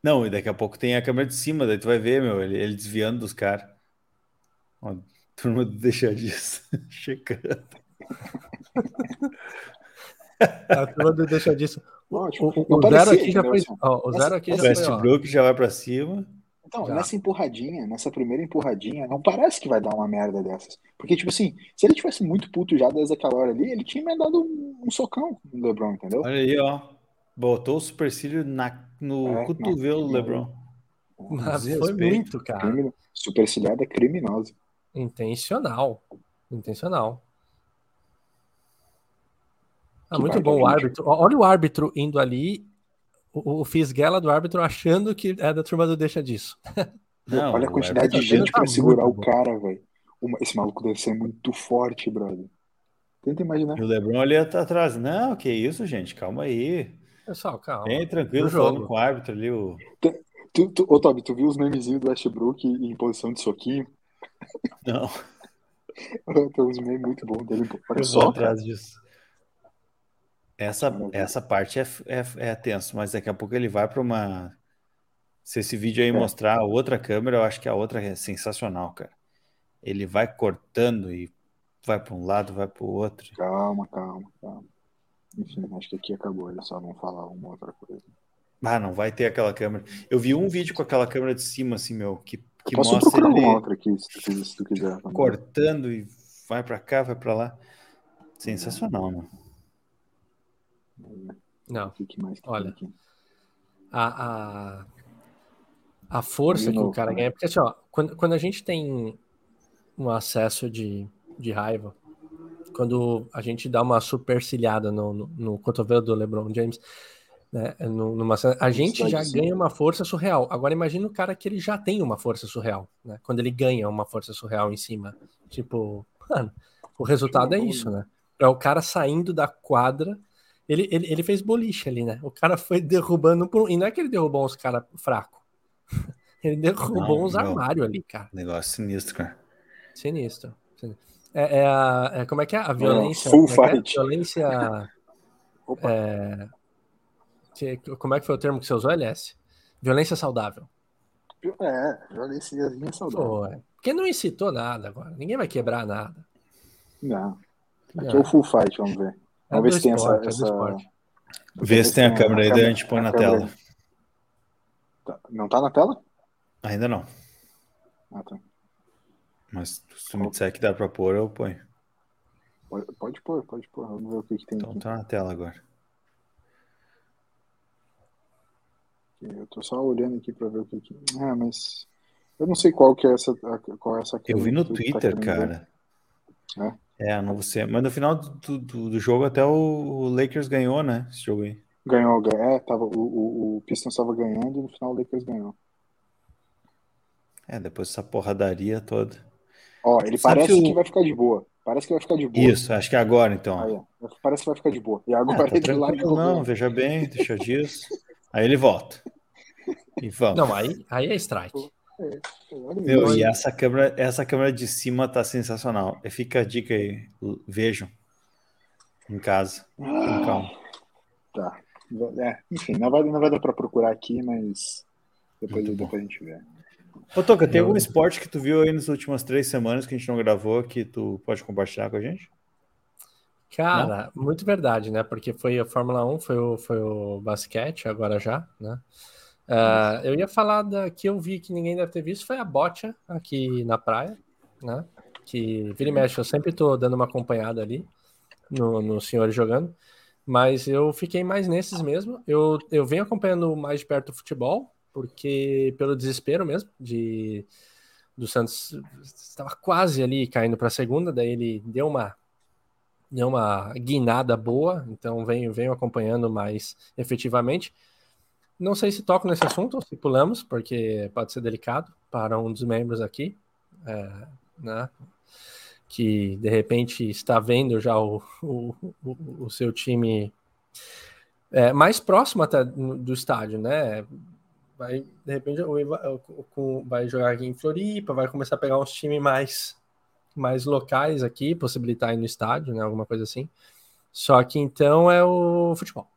Não, e daqui a pouco tem a câmera de cima, daí tu vai ver, meu, ele, ele desviando dos caras. Turma do deixa disso. Checando. A turma do deixa disso. Ótimo. O, Não o parecia, zero aqui já foi. Ó, o zero aqui essa já foi. ó. Westbrook já vai pra cima. Então, Já. nessa empurradinha, nessa primeira empurradinha, não parece que vai dar uma merda dessas. Porque, tipo assim, se ele tivesse muito puto já desde aquela hora ali, ele tinha emendado um, um socão no LeBron, entendeu? Olha aí, ó. Botou o supercílio na, no É, cotovelo do LeBron. Mas foi muito, cara. Crime, supercilhada criminosa. Intencional. Intencional. Ah, muito bom o árbitro. Olha o árbitro indo ali. O, o fisguela do árbitro achando que é da turma do deixa disso. Não, Olha a quantidade de árbitro gente tá pra segurar muito o cara, velho. Esse maluco deve ser muito forte, brother. Tenta imaginar. E o LeBron ali tá atrás. Não, que isso, gente. Calma aí. Pessoal, calma. Bem tranquilo, falando com o árbitro ali. O... Tu, tu, ô, Toby, tu viu os memezinhos do Westbrook em posição de soquinho? Não, Tem uns memes muito bons dele. Olha só, atrás disso. Essa, essa parte é, é, é tenso, mas daqui a pouco ele vai para uma. Se esse vídeo aí É. mostrar a outra câmera, eu acho que a outra é sensacional, cara. Ele vai cortando e vai para um lado, vai para o outro. Calma, calma, calma. Enfim, acho que aqui acabou. Ele só não falar uma outra coisa. Ah, não vai ter aquela câmera. Eu vi um vídeo com aquela câmera de cima, assim, meu, que, que Posso mostra ele outra aqui, se tu, quiser- se tu quiser. também. cortando e vai para cá, vai para lá. Sensacional, mano. Não. Mais que Olha. aqui? a, a, a força De que o novo, cara né? ganha. Porque assim, ó, quando, quando a gente tem um acesso de, de raiva, quando a gente dá uma supercilhada no, no, no cotovelo do LeBron James, né, numa, a gente já ganha uma força surreal. Agora imagina o cara que ele já tem uma força surreal, né? Quando ele ganha uma força surreal em cima. Tipo, mano, o resultado é isso, né? É o cara saindo da quadra. Ele, ele, ele fez boliche ali, né? O cara foi derrubando por um. E não é que ele derrubou uns caras fracos. Ele derrubou Não, uns armários ali, cara. Negócio sinistro, cara. Sinistro. Sinistro. É, é a, é- como é que é? A violência. full como é é? fight. Violência. Opa. é, que- como é que foi o termo que você usou, LS? Violência saudável. É, violênciazinha saudável. Foi. Porque não incitou nada agora. Ninguém vai quebrar nada. Não. Aqui é o full fight, vamos ver. É Vamos ver se tem essa. é. Vê se tem a câmera aí, daí a gente põe na tela. Tá. Não tá na tela? Ainda não. Ah, tá. Mas se tu me disser que dá pra pôr, eu ponho. Pode, pode pôr, pode pôr. Vamos ver o que, que tem Então aqui. tá na tela agora. Eu tô só olhando aqui pra ver o que que. Ah, mas. Eu não sei qual que é essa. Qual é essa Eu vi no tá Twitter, ver. cara. É, não sei. Mas no final do, do, do jogo até o Lakers ganhou, né? Esse jogo aí. Ganhou, ganhou. É, tava, o, o, o Pistons estava ganhando e no final o Lakers ganhou. É, depois dessa porradaria toda. Ó, ele Sabe parece que o- que vai ficar de boa. Parece que vai ficar de boa. Isso, acho que é agora então. Aí. Parece que vai ficar de boa. E Ah, agora tá ele lá tranquilo, não, veja bem, deixa disso. Aí ele volta. E vamos. Não, aí, aí é strike. Meu, e essa câmera, essa câmera de cima tá sensacional. E Fica a dica aí, vejam. Em casa. Com calma. Tá. É, enfim, não vai, não vai dar pra procurar aqui, mas depois, depois a gente vê. Ô, Toca, tem Eu- algum esporte que tu viu aí nas últimas três semanas que a gente não gravou que tu pode compartilhar com a gente? Cara, muito verdade, né? Porque foi a Fórmula 1, foi o, foi o basquete, agora já, né? Ah, eu ia falar da que eu vi que ninguém deve ter visto, foi a bocha aqui na praia, né? Que vira e mexe, eu sempre tô dando uma acompanhada ali no, no senhor jogando, mas eu fiquei mais nesses mesmo. Eu, eu venho acompanhando mais de perto o futebol, porque pelo desespero mesmo de do Santos estava quase ali caindo para a segunda, daí ele deu uma deu uma guinada boa, então venho, venho acompanhando mais efetivamente. Não sei se toco nesse assunto se pulamos, porque pode ser delicado para um dos membros aqui, é, né? Que de repente está vendo já o, o, o, o seu time é, mais próximo até do estádio, né? Vai, de repente, vai jogar aqui em Floripa, vai começar a pegar uns times mais mais locais aqui, possibilitar ir no estádio, né? Alguma coisa assim. Só que então é o futebol.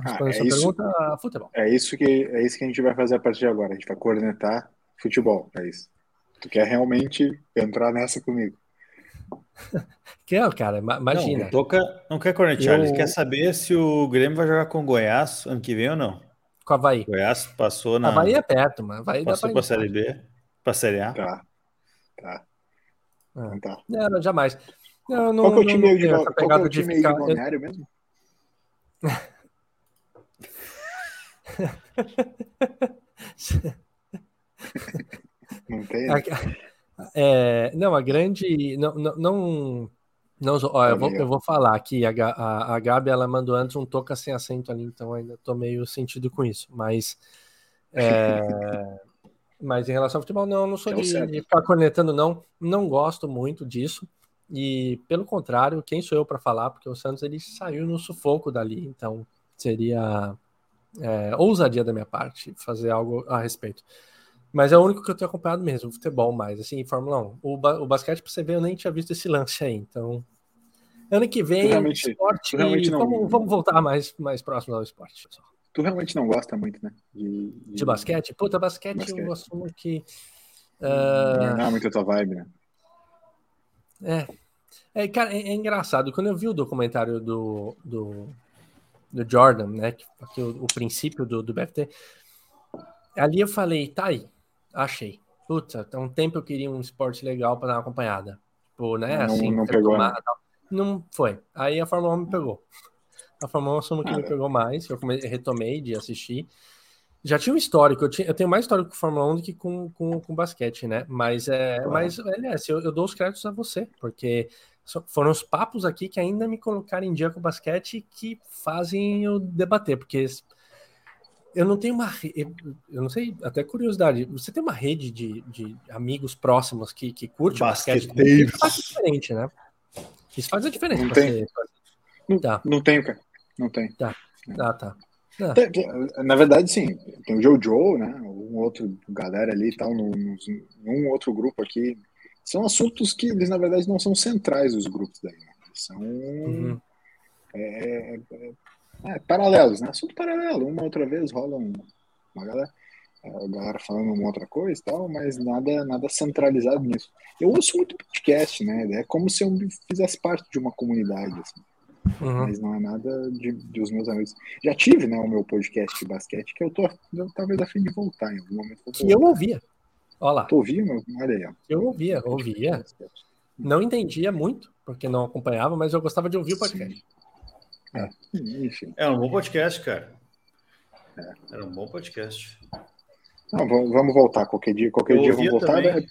Respondendo é isso. pergunta, futebol. É isso, que, é isso que a gente vai fazer a partir de agora. A gente vai cornetar futebol. É isso. Tu quer realmente entrar nessa comigo? Que, cara, imagina. Não, Toca não quer cornetear, eu... ele quer saber se o Grêmio vai jogar com o Goiás ano que vem ou não. Com a Havaí. Goiás passou na. Havaí é perto, mas Havaí passou para a Série B, para a Série A. Tá. Tá. Ah. tá. Não, jamais. Não, não, qual que é o time, de, qual que é o time de ficar... de mesmo? não tem? É, não, a grande. Não, não, não, não ó, eu, vou, eu vou falar aqui. A, a, a Gabi ela mandou antes um toca sem acento ali, então ainda tô meio sentido com isso. Mas. É, mas em relação ao futebol, não, não sou de, de, ficar cornetando, não. Não gosto muito disso. E pelo contrário, quem sou eu para falar? Porque o Santos ele saiu no sufoco dali, então seria é, ousadia da minha parte fazer algo a respeito. Mas é o único que eu tenho acompanhado mesmo, futebol mais, assim, Fórmula 1. O, ba o basquete, pra você ver, eu nem tinha visto esse lance aí, então... Ano que vem, realmente, esporte, não... vamos, vamos, voltar mais, mais próximo ao esporte, pessoal. Tu realmente não gosta muito, né? De, de... de basquete? Puta, basquete, basquete. eu assumo que... Uh... Não é muito a tua vibe, né? É. É, cara, é, é, engraçado. Quando eu vi o documentário do, do, do Jordan, né? Que, que o, o, princípio do, do BFT, ali eu falei, tá aí, achei. Puta, há um tempo eu queria um esporte legal para dar uma acompanhada. Tipo, né? Não, assim, não pegou. Tomar, né? Não foi. Aí a Fórmula 1 me pegou. A Fórmula 1 assumo que me pegou mais. Eu retomei de assistir. Já tinha um histórico, eu, tinha, eu tenho mais histórico com Fórmula 1 do que com, com, com basquete, né? Mas, é, claro. mas aliás, eu, eu dou os créditos a você, porque foram os papos aqui que ainda me colocaram em dia com basquete que fazem eu debater, porque eu não tenho uma eu não sei, até curiosidade, você tem uma rede de, de amigos próximos que, que curte basquete? Isso faz diferente, né? Isso faz a diferença. Não, tem. Não, tá. não tenho, cara. Não tem. Tá, tá, tá. Ah. Na verdade, sim. Tem o Jojo, né? Um outro galera ali e tal, num, num outro grupo aqui. São assuntos que eles, na verdade, não são centrais os grupos daí. Né? São uhum. é, é, é é, paralelos, né? Assunto paralelo. Uma outra vez rola um, uma galera, a galera falando uma outra coisa e tal, mas nada, nada centralizado nisso. Eu ouço muito podcast, né? É como se eu fizesse parte de uma comunidade, assim. Uhum. Mas não é nada de, de, os meus amigos. Já tive, né, o meu podcast de basquete, que eu tô eu, talvez a fim de voltar em algum momento. Que eu ouvia. Olha lá. Tu ouvia, meu? Olha aí, ó. Eu ouvia, ouvia. Não entendia muito, porque não acompanhava, mas eu gostava de ouvir o podcast. É. Enfim. É um bom podcast, cara. É. Era um bom podcast. Não, vamos voltar. Qualquer dia, qualquer dia vamos voltar. Né?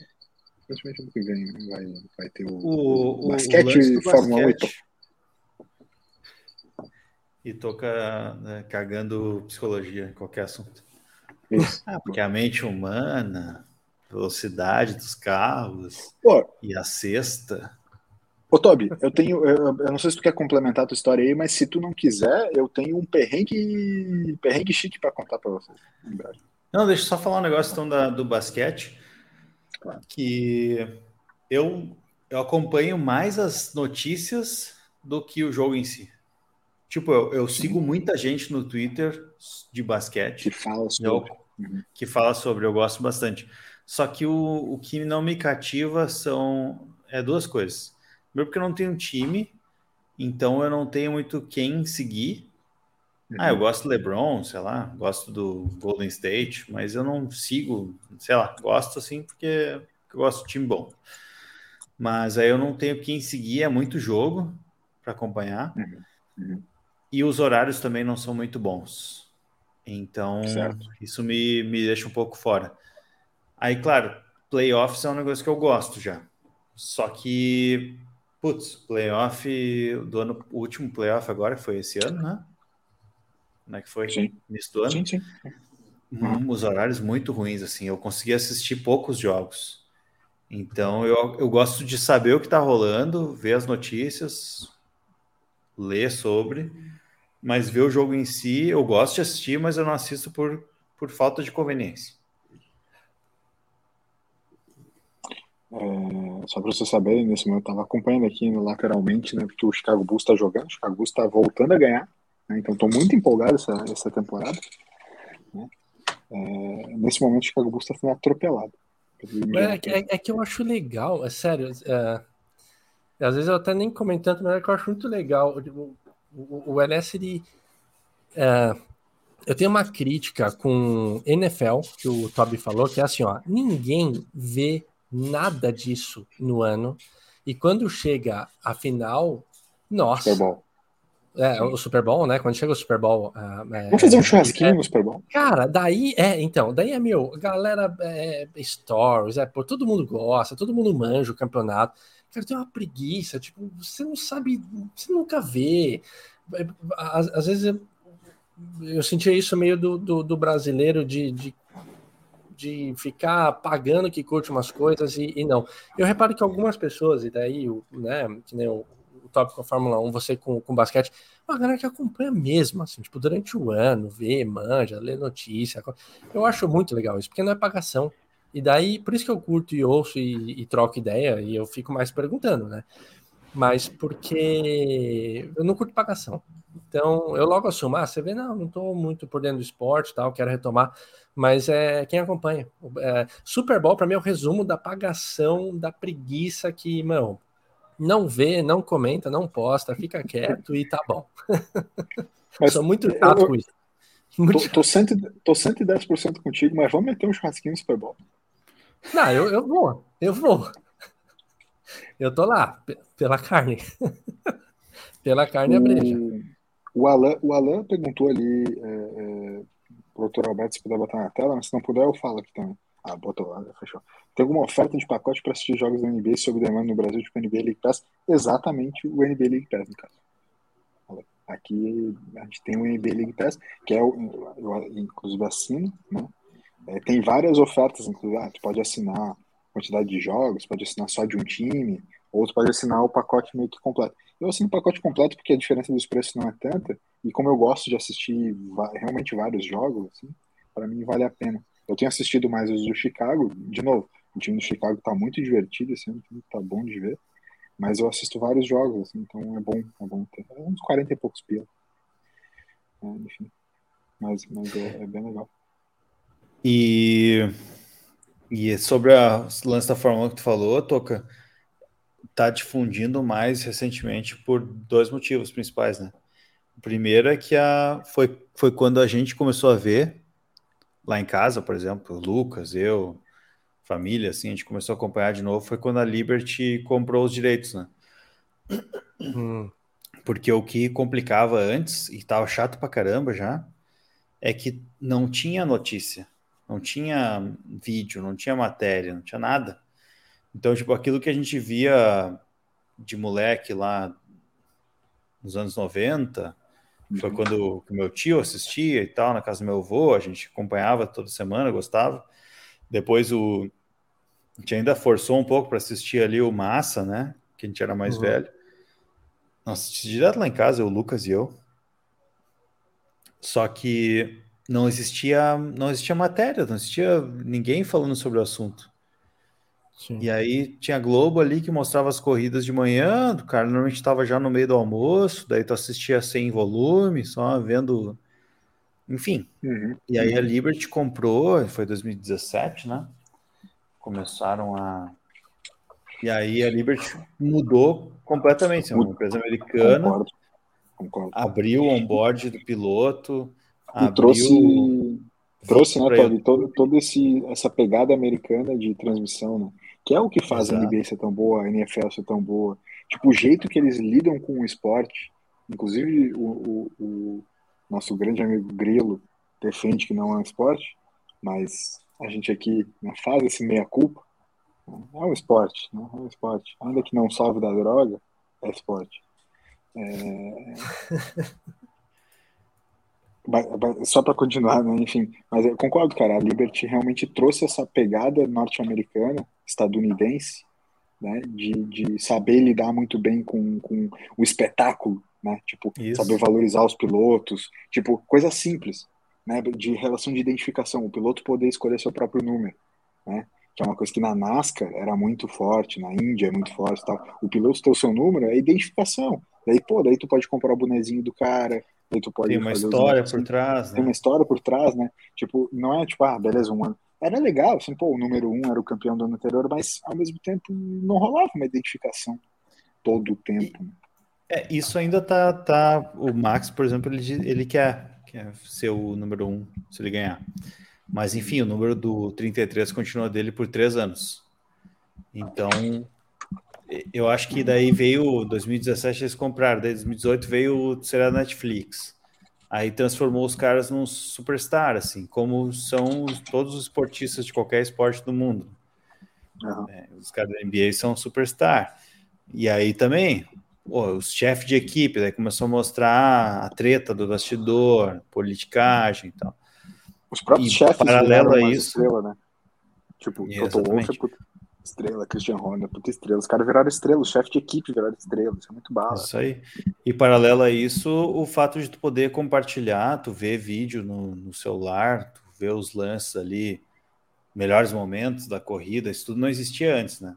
Principalmente ano que vem vai, vai ter o, o, o basquete e Fórmula 8. E toca né, cagando psicologia em qualquer assunto. Isso. Ah, porque a mente humana, velocidade dos carros Pô. e a cesta. Ô, Toby, eu tenho. Eu, eu, não sei se tu quer complementar a tua história aí, mas se tu não quiser, eu tenho um perrengue, perrengue chique para contar para vocês. Não, deixa eu só falar um negócio então da, do basquete. Claro. Que eu, eu acompanho mais as notícias do que o jogo em si. Tipo, eu, eu sigo muita gente no Twitter de basquete. Que fala sobre. Eu, uhum. Que fala sobre, eu gosto bastante. Só que o, o que não me cativa são é duas coisas. Primeiro porque eu não tenho time, então eu não tenho muito quem seguir. Uhum. Ah, eu gosto do LeBron, sei lá, gosto do Golden State, mas eu não sigo, sei lá, gosto assim porque eu gosto de time bom. Mas aí eu não tenho quem seguir, é muito jogo para acompanhar. Uhum. Uhum. E os horários também não são muito bons. Então, certo. isso me, me deixa um pouco fora. Aí, claro, playoffs é um negócio que eu gosto já. Só que Putz, playoff do ano, o último playoff agora foi esse ano, né? Como é que foi? Sim. Início do ano? Sim, sim. Uhum. Os horários muito ruins, assim. Eu consegui assistir poucos jogos. Então, eu, eu gosto de saber o que está rolando, ver as notícias, ler sobre, mas ver o jogo em si, eu gosto de assistir, mas eu não assisto por, por falta de conveniência. É, só para vocês saberem, nesse momento eu estava acompanhando aqui lateralmente, né, porque o Chicago Bulls está jogando, o Chicago Bulls está voltando a ganhar, né, então estou muito empolgado essa, essa temporada. Né. É, nesse momento o Chicago Bulls está sendo atropelado. É, é, é, que eu acho legal, é sério. É, E às vezes eu até nem comentando, mas é que eu acho muito legal. O, o, o LS, ele. É, eu tenho uma crítica com NFL, que o Toby falou, que é assim, ó, ninguém vê nada disso no ano. E quando chega a final, nossa. Super Bowl. É, o Super Bowl, né? Quando chega o Super Bowl. Uh, é, Vamos fazer um churrasquinho é, no Super Bowl? Cara, daí é, então, daí é meu, galera, é, stories, é, pô, todo mundo gosta, todo mundo manja o campeonato. Cara, tem uma preguiça, tipo, você não sabe, você nunca vê. É, às, às vezes eu, eu sentia isso meio do, do, do brasileiro de, de de ficar pagando que curte umas coisas e, e, não. Eu reparo que algumas pessoas, e daí, né, que nem o, o tópico da Fórmula 1, você com, com basquete, uma galera que acompanha mesmo, assim, tipo, durante o ano, vê, manja, lê notícia. Eu acho muito legal isso, porque não é pagação. E daí, por isso que eu curto e ouço e, e troco ideia, e eu fico mais perguntando, né? Mas porque eu não curto pagação. Então, eu logo assumo, ah, você vê, não, não estou muito por dentro do esporte, tal, quero retomar, mas é quem acompanha. É, Super Bowl, para mim, é o resumo da pagação, da preguiça que, mano, não vê, não comenta, não posta, fica quieto e tá bom. Mas, Sou muito chato com isso. Muito tô, tô, cento, tô 110% contigo, mas vamos meter um churrasquinho no Super Bowl. Não, eu, eu vou, eu vou. Eu tô lá, pela carne. pela carne o, a breja. O Alan, o Alan perguntou ali é, é, pro Dr. Alberto se puder botar na tela, mas se não puder, eu falo aqui também. Ah, botou lá, fechou. Tem alguma oferta de pacote para assistir jogos da NBA sob demanda no Brasil, tipo NBA League Pass? Exatamente o NBA League Pass, no caso. Aqui a gente tem o NBA League Pass, que é o, eu, inclusive assino, né? É, tem várias ofertas, inclusive, ah, tu pode assinar quantidade de jogos, pode assinar só de um time, ou tu pode assinar o pacote meio que completo. Eu assino o pacote completo porque a diferença dos preços não é tanta, e como eu gosto de assistir realmente vários jogos, assim, para mim vale a pena. Eu tenho assistido mais os do Chicago, de novo, o time do Chicago está muito divertido, assim, tá bom de ver, mas eu assisto vários jogos, assim, então é bom, é bom ter. É uns 40 e poucos pila. É, enfim, mas, mas é, é bem legal. E e sobre a lance da Fórmula 1 que tu falou, Toca, tá difundindo mais recentemente por dois motivos principais, né? O primeiro é que a, foi, foi quando a gente começou a ver, lá em casa, por exemplo, Lucas, eu, família, assim, a gente começou a acompanhar de novo, foi quando a Liberty comprou os direitos, né? Hum. Porque o que complicava antes, e tava chato pra caramba já, é que não tinha notícia não tinha vídeo, não tinha matéria, não tinha nada. Então, tipo, aquilo que a gente via de moleque lá nos anos 90, foi uhum. quando o meu tio assistia e tal, na casa do meu avô, a gente acompanhava toda semana, gostava. Depois o a gente ainda forçou um pouco para assistir ali o Massa, né? Que a gente era mais uhum. velho. Assistimos direto lá em casa, o Lucas e eu. Só que não existia, não existia matéria, não existia ninguém falando sobre o assunto. Sim. E aí tinha Globo ali que mostrava as corridas de manhã, o cara normalmente estava já no meio do almoço, daí tu assistia sem volume, só vendo. Enfim. Uhum. E aí a Liberty comprou, foi 2017, né? Começaram a. E aí a Liberty mudou completamente. É uma empresa americana. Concordo. Concordo. Abriu o onboard do piloto e trouxe, trouxe né, todo, todo esse, essa pegada americana de transmissão, né? Que é o que faz Exato. a NBA ser tão boa, a NFL ser tão boa. Tipo, o jeito que eles lidam com o esporte. Inclusive, o, o, o nosso grande amigo Grilo defende que não é um esporte, mas a gente aqui né, faz esse meia-culpa. É um esporte, né? é um esporte. Ainda que não salve da droga, é esporte. É... Só para continuar, né? enfim, mas eu concordo, cara. A Liberty realmente trouxe essa pegada norte-americana, estadunidense, né? De, de saber lidar muito bem com, com o espetáculo, né? Tipo, Isso. saber valorizar os pilotos, tipo, coisa simples, né? De relação de identificação, o piloto poder escolher seu próprio número, né? Que é uma coisa que na NASCAR era muito forte, na Índia é muito forte, tal. O piloto ter o seu número é identificação. Daí, pô, daí tu pode comprar o bonezinho do cara, tu pode tem uma história por trás, né? Tem uma história por trás, né? Tipo, não é tipo, ah, beleza, um ano. Era legal, assim, pô, o número um era o campeão do ano anterior, mas ao mesmo tempo não rolava uma identificação. todo o tempo. É, isso ainda tá, tá. O Max, por exemplo, ele, ele quer, quer ser o número um se ele ganhar. Mas enfim, o número do 33 continua dele por três anos. Então, eu acho que daí veio 2017 eles compraram, daí 2018 veio ser a Netflix. Aí transformou os caras num superstar, assim, como são todos os esportistas de qualquer esporte do mundo. Uhum. É, os caras da NBA são superstar. E aí também, pô, os chefes de equipe, daí começou a mostrar a treta do bastidor, politicagem e tal. Os próprios e chefes paralelo a isso, estrela, né? Tipo, Toto Wolff é estrela, Christian Horner, puta estrela. Os caras viraram estrela, os chefes de equipe viraram estrela. Isso é muito bala. Isso aí. E paralelo a isso, o fato de tu poder compartilhar, tu ver vídeo no, no celular, tu ver os lances ali, melhores momentos da corrida, isso tudo não existia antes, né?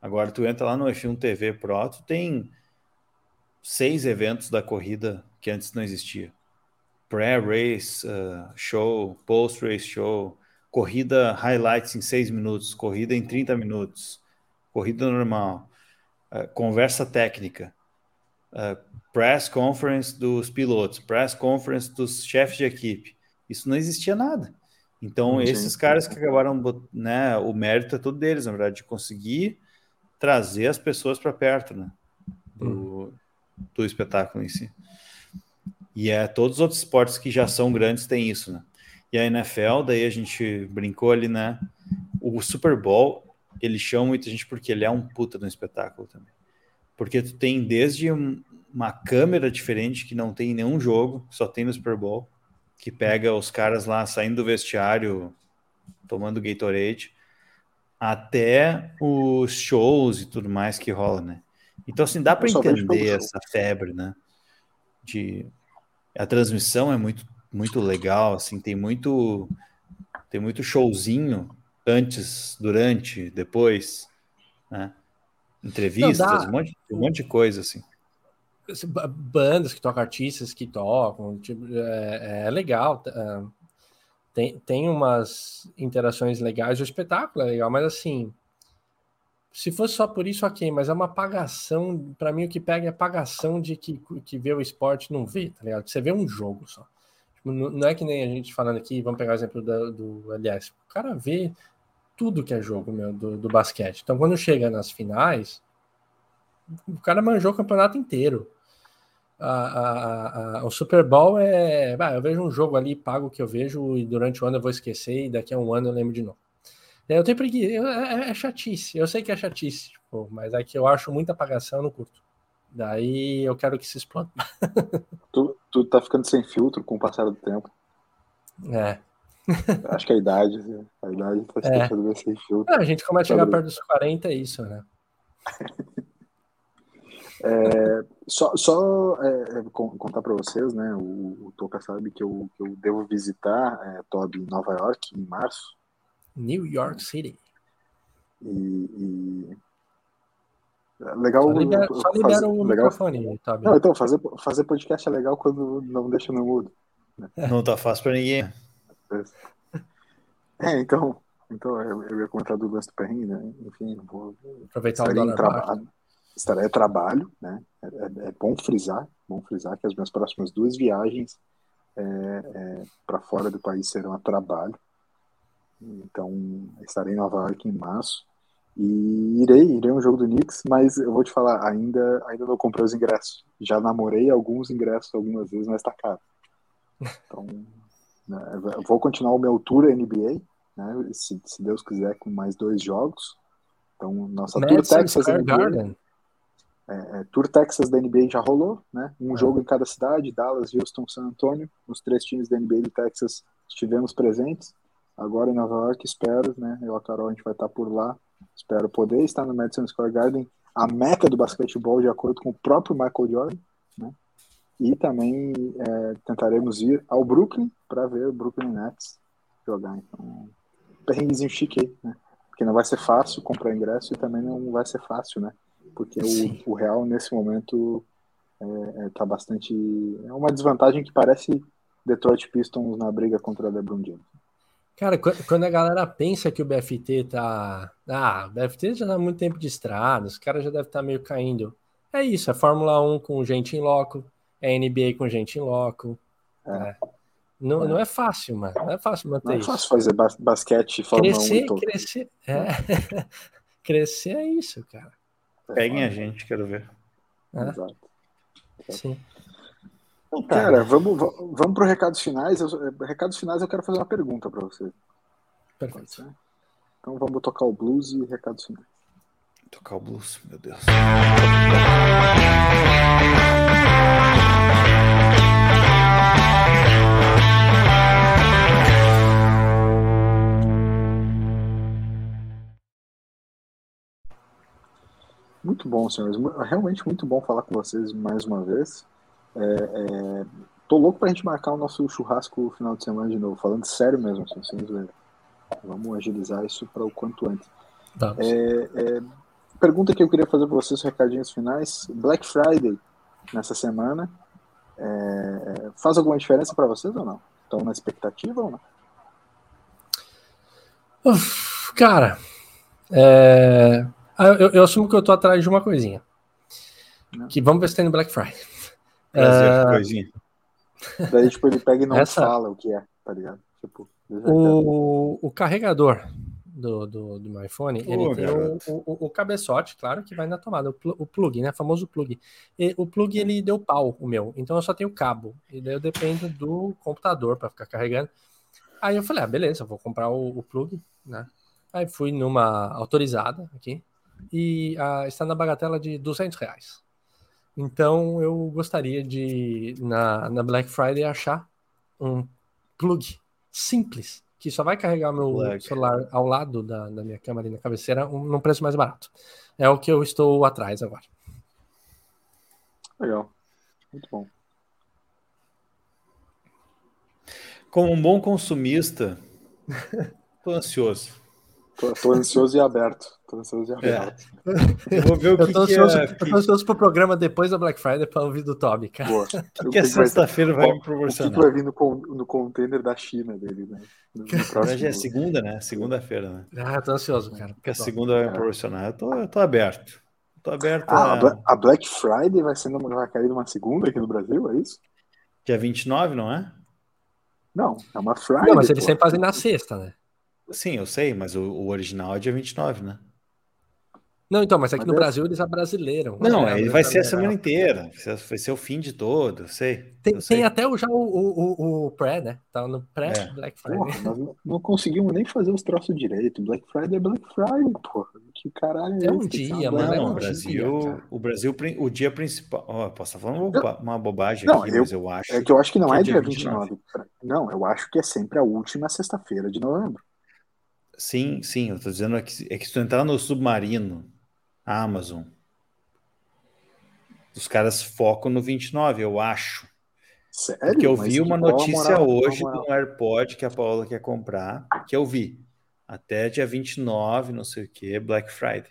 Agora tu entra lá no F1 TV Pro, tu tem seis eventos da corrida que antes não existia. Pré-race uh, show, post-race show, corrida highlights em seis minutos, corrida em 30 minutos, corrida normal, uh, conversa técnica, uh, press conference dos pilotos, press conference dos chefes de equipe. Isso não existia nada. Então, esses caras que acabaram, né, o mérito é todo deles, na verdade, de conseguir trazer as pessoas para perto, né, do, hum. do espetáculo em si. E é todos os outros esportes que já são grandes têm isso, né? E a NFL, daí a gente brincou ali, né? O Super Bowl, ele chama muita gente porque ele é um puta de um espetáculo também. Porque tu tem desde uma câmera diferente que não tem em nenhum jogo, só tem no Super Bowl, que pega os caras lá saindo do vestiário, tomando Gatorade, até os shows e tudo mais que rola, né? Então, assim, dá para entender essa febre, né? De a transmissão é muito muito legal, assim, tem muito tem muito showzinho antes, durante, depois, né? Entrevistas, um, monte, um monte de coisa assim. Bandas que tocam, artistas que tocam, tipo, é, é legal. É, tem, tem umas interações legais, o espetáculo é legal, mas assim, se fosse só por isso, ok, mas é uma apagação. Para mim, o que pega é apagação de que, que vê o esporte não vê, tá ligado? Você vê um jogo só. Não é que nem a gente falando aqui, vamos pegar o exemplo do, do LS. O cara vê tudo que é jogo meu, do, do basquete. Então, quando chega nas finais, o cara manjou o campeonato inteiro. A, a, a, o Super Bowl é. Bah, eu vejo um jogo ali, pago que eu vejo, e durante o ano eu vou esquecer, e daqui a um ano eu lembro de novo. Eu tenho preguiça, é, é, chatice, eu sei que é chatice, tipo, mas é que eu acho muita apagação no curto. Daí eu quero que se exploda. tu, tu tá ficando sem filtro com o passar do tempo. É. Acho que a idade, a idade tá se é. deixando sem filtro. a gente começa a chegar perto dos 40, é isso, né? É, só só é, é contar para vocês, né? O, o Toca sabe que eu, que eu devo visitar é, Toby em Nova York em março. New York City. E, e... Legal. Só libera, só libera fazer, o legal... microfone, tá Não, então, fazer, fazer podcast é legal quando não deixa no mudo. Né? Não tá fácil para ninguém. É, então. Então, eu ia comentar do lance do perrengue, né? Enfim, vou. Aproveitar o trabalho. Estarei a trabalho, né? É, é, é, bom frisar, bom frisar que as minhas próximas duas viagens é, é para fora do país serão a trabalho. Então, estarei em Nova York em março. E irei, irei um jogo do Knicks, mas eu vou te falar, ainda, ainda não comprei os ingressos. Já namorei alguns ingressos algumas vezes, mas tá caro. Então, né, vou continuar o meu tour NBA, né, se, se, Deus quiser, com mais dois jogos. Então, nossa Madison Tour Texas NBA. Garden. É, é, Tour Texas da NBA já rolou, né? Um é. jogo em cada cidade, Dallas, Houston, San Antonio. Os três times da NBA do Texas estivemos presentes agora em Nova York, espero, né? Eu e a Carol, a gente vai estar por lá. Espero poder estar no Madison Square Garden, a meca do basquetebol, de acordo com o próprio Michael Jordan, né? E também é, tentaremos ir ao Brooklyn para ver o Brooklyn Nets jogar. Então, perrenguezinho chique aí, né? Porque não vai ser fácil comprar ingresso e também não vai ser fácil, né? Porque o, o, Real, nesse momento, é, é, tá bastante. É uma desvantagem que parece Detroit Pistons na briga contra a LeBron James. Cara, quando a galera pensa que o BFT tá. Ah, o BFT já tá muito tempo de estrada, os caras já devem estar tá meio caindo. é isso, é Fórmula 1 com gente em loco, é NBA com gente em loco. É. Não, é. não é fácil, mano. Não é fácil manter não isso. Não é fácil fazer basquete e Fórmula crescer, 1 Crescer, é. crescer é isso, cara. Peguem a gente, quero ver. É. Exato. Sim. Então, cara, vamos, vamos para os recados finais. Eu, recados finais eu quero fazer uma pergunta para você. Perfeito. Então vamos tocar o blues e recados finais. Tocar o blues, meu Deus. Muito bom, senhores. Realmente muito bom falar com vocês mais uma vez. É, é... Tô louco pra gente marcar o nosso churrasco final de semana de novo, falando sério mesmo, assim, sem zoeira. Vamos agilizar isso para o quanto antes. É, é, pergunta que eu queria fazer para vocês, recadinhos finais. Black Friday nessa semana. É, faz alguma diferença para vocês ou não? Estão na expectativa ou não? Uf, cara, é, eu, eu, assumo que eu tô atrás de uma coisinha. Não. Que vamos ver se tem no Black Friday. Prazer, é... coisinha. Daí, tipo, ele pega e não Essa... fala o que é, tá ligado? Tipo, o, o carregador do, do, do meu iPhone, Pô, ele tem o, o, o, cabeçote, claro, que vai na tomada, o, o plug, né? O famoso plug. E o plug ele deu pau, o meu, então eu só tenho cabo. E daí eu dependo do computador para ficar carregando. Aí eu falei, ah, beleza, vou comprar o, o plug, né? Aí fui numa autorizada aqui e ah, está na bagatela de 200 reais. Então eu gostaria de, na, na Black Friday, achar um plug simples que só vai carregar meu Black. celular ao lado da, da minha câmera ali na cabeceira um, num preço mais barato. É o que eu estou atrás agora. Legal. Muito bom. Como um bom consumista, tô ansioso. Tô, tô, ansioso e aberto. Tô ansioso e é. aberto. É. Eu vou ver o que, ansioso, é, Eu tô ansioso pro programa depois da Black Friday para ouvir do Toby, cara. Boa. O que, que a sexta-feira vai, vai me proporcionar? O que, vai vir no, no container da China dele, né? No, no Já é segunda, né? Segunda-feira, né? Ah, tô ansioso, cara. Que a segunda vai me proporcionar. Eu tô, eu tô aberto. Tô aberto ah, a... a Black Friday vai, ser numa, vai cair numa segunda aqui no Brasil, é isso? Dia 29, não é? Não, é uma Friday. Não, mas eles pô. sempre fazem na sexta, né? Sim, eu sei, mas o, o original é dia 29, né? Não, então, mas aqui é no Brasil eles abrasileiram. Não, ele vai ser a semana inteira. Vai ser o fim de todo, sei. Tem, sei. tem até o, já o, o, o, pré, né? Tá no pré-Black é. Friday. Porra, nós não conseguimos nem fazer os troços direito. Black Friday é Black Friday, porra. Que caralho é, é um dia, mano. Não, é um o Brasil, dia, o Brasil, o dia principal. Ó, oh, posso estar falando uma, uma bobagem não, aqui, eu, mas eu acho. É que eu acho que não que é, é dia 29. 29. Não, eu acho que é sempre a última sexta-feira de novembro. Sim, sim, eu tô dizendo é que, é que se tu entrar no submarino, Amazon, os caras focam no 29, eu acho. Sério? Porque eu vi uma notícia moral, hoje de um AirPod que a Paula quer comprar, que eu vi. Até dia 29, não sei o que, Black Friday.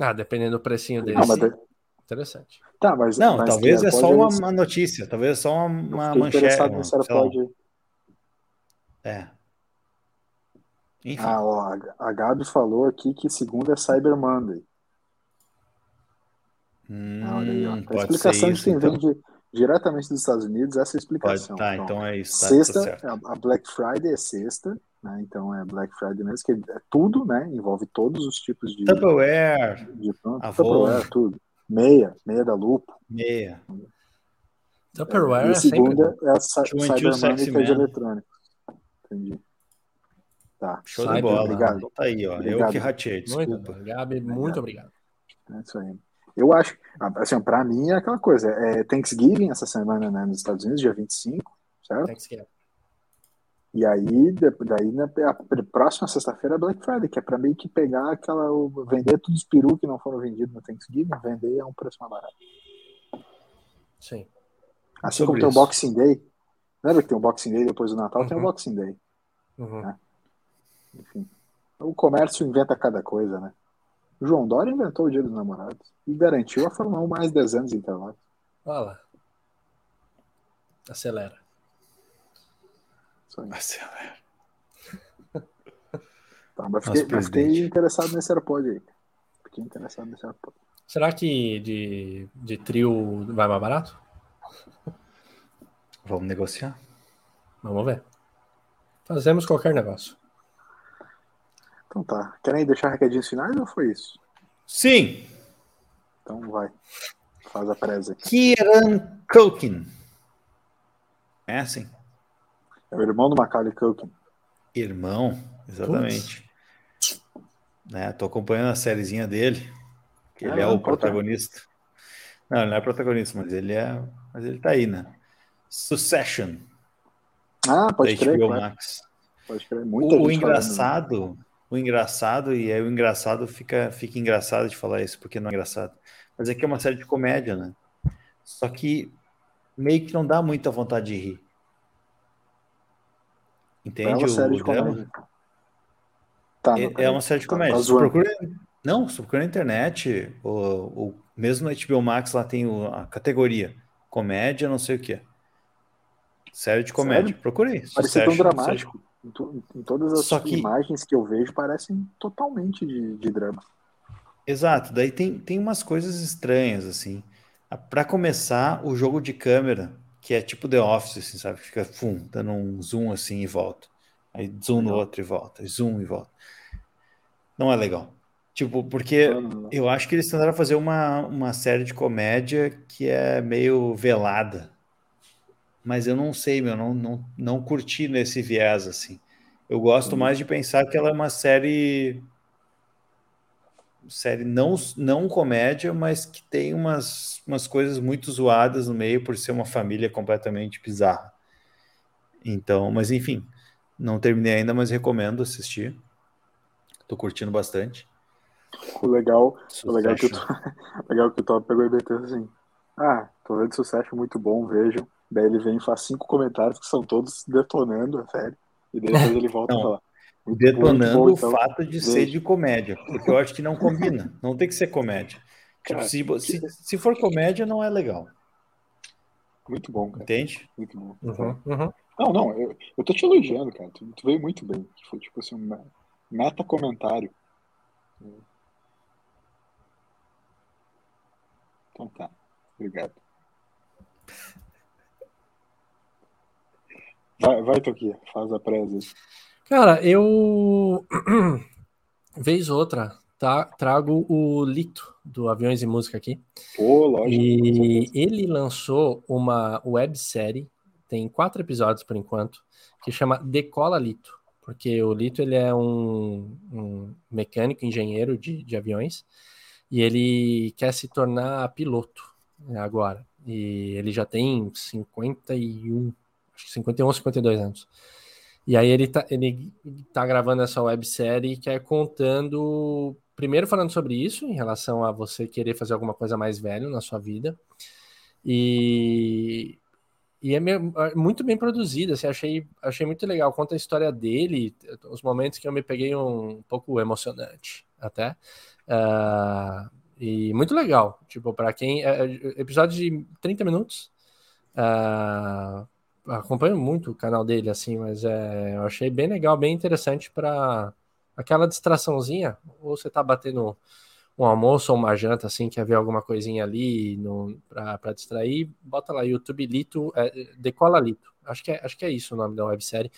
Ah, dependendo do precinho dele. Não, de... Interessante. Tá, mas, não, mas talvez é só uma, uma, notícia, talvez é só uma, uma manchete. Uma. É, enfim. Ah, ó, a Gabi falou aqui que segunda é Cyber Monday. Hum, ah, olha aí, ó. A explicação de quem então. vem diretamente dos Estados Unidos, essa é a explicação. Pode, tá, então, então, é isso. Tá, sexta, tá a Black Friday é sexta, né? Então é Black Friday mesmo, que é tudo, né? Envolve todos os tipos de. Tupperware. De, Tupperware, tudo. Meia, meia da Lupo. Meia. Tupperware. E a segunda é a Cyber Monday, que é de eletrônico. Entendi. Tá. Show Cyber, de bola. Obrigado. Tá aí, ó. Obrigado. Eu que ratei, desculpa. Muito, Gabi, muito obrigado. É isso aí. Eu acho, assim, para mim é aquela coisa, é Thanksgiving essa semana, né, nos Estados Unidos, dia 25, certo? Thanksgiving. E aí, daí na a próxima sexta-feira é Black Friday, que é para meio que pegar aquela, vender todos os perus que não foram vendidos no Thanksgiving, vender a um preço mais barato. Sim. Assim Sobre como isso. tem o Boxing Day, lembra que tem o Boxing Day depois do Natal, uhum. tem o Boxing Day. Uhum. Né? Enfim. O comércio inventa cada coisa, né? O João Dória inventou o Dia dos Namorados e garantiu a Fórmula 1 mais 10 anos em Interlagos. Olha lá. Acelera. Acelera. Tá, mas fiquei, mas fiquei interessado nesse AirPod aí. Fiquei interessado nesse AirPod. Será que de, de trio vai mais barato? Vamos negociar. Vamos ver. Fazemos qualquer negócio. Então tá. Querem deixar recadinhos finais ou foi isso? Sim. Então vai. Faz a presa aqui. Kieran Culkin. É assim. É o irmão do Macaulay Culkin. Irmão, exatamente. Né, tô acompanhando a sériezinha dele. Que ele Ah, é o é? protagonista. Não, ele não é protagonista, mas ele é. Mas ele tá aí, né? Succession, Ah, pode crer, claro. Max. Pode crer. Muita O, o gente falando. O engraçado, e aí o engraçado fica, fica engraçado de falar isso, porque não é engraçado. Mas é que é uma série de comédia, né? Só que meio que não dá muita vontade de rir. É Entende uma série o de drama? comédia. Tá, É, é uma série de Tá- comédia. tá procura, não, se procura na internet, o, mesmo no HBO Max lá tem o- a categoria comédia, não sei o que. Série de comédia. Sério? Procura aí. Parece tão Succession, série dramático. Em, to- em todas as Só que- imagens que eu vejo parecem totalmente de, de drama. Exato, daí tem, tem umas coisas estranhas, assim. Para começar, o jogo de câmera, que é tipo The Office, assim, sabe? Fica fum, dando um zoom assim e volta. Aí zoom no outro e volta, zoom e volta. Não é legal. Tipo, porque Não, não, não. eu acho que eles tentaram fazer uma, uma série de comédia que é meio velada. Mas eu não sei, meu, não, não, não curti nesse viés, assim. Eu gosto mais de pensar que ela é uma série série não, não comédia, mas que tem umas, umas coisas muito zoadas no meio por ser uma família completamente bizarra. Então, mas enfim, não terminei ainda, mas recomendo assistir. Tô curtindo bastante. O legal, o legal, é que o legal é que o Top pegou e meteu assim. Ah, tô vendo sucesso muito bom, vejam. Daí ele vem e faz cinco comentários que são todos detonando a série. E depois ele volta Não. a falar. Muito Detonando bom, bom, o então. fato de ser de comédia, porque eu acho que não combina. Não tem que ser comédia. Tipo, Cara, se, se, se for comédia, não é legal. Muito bom, cara. Entende? Muito bom. Uhum, uhum. Não, não, eu, eu tô te elogiando, cara. Tu, tu veio muito bem. Foi tipo assim, um me- meta comentário. Então tá. Obrigado. Vai, vai Toquinha, faz a presa. Cara, eu. Vez outra, tá? Trago o Lito do Aviões e Música aqui. Pô, lógico. E ele lançou uma websérie, tem quatro episódios por enquanto, que chama Decola Lito. Porque o Lito ele é um, um mecânico, engenheiro de, de aviões, e ele quer se tornar piloto agora. E ele já tem 51, acho que 51 ou 52 anos. E aí ele tá, ele tá gravando essa websérie que é contando, primeiro falando sobre isso, em relação a você querer fazer alguma coisa mais velho na sua vida. E, e é meio- é muito bem produzida, assim, achei, achei muito legal. Conta a história dele, os momentos que eu me peguei um pouco emocionante até. Ah, e muito legal, tipo, para quem. É, é, episódio de 30 minutos. Ah, acompanho muito o canal dele, assim, mas é, eu achei bem legal, bem interessante para aquela distraçãozinha. Ou você tá batendo um almoço ou uma janta, assim, quer ver alguma coisinha ali para distrair, bota lá, YouTube Lito, é, Decola Lito. Acho que, é, acho que é isso o nome da websérie.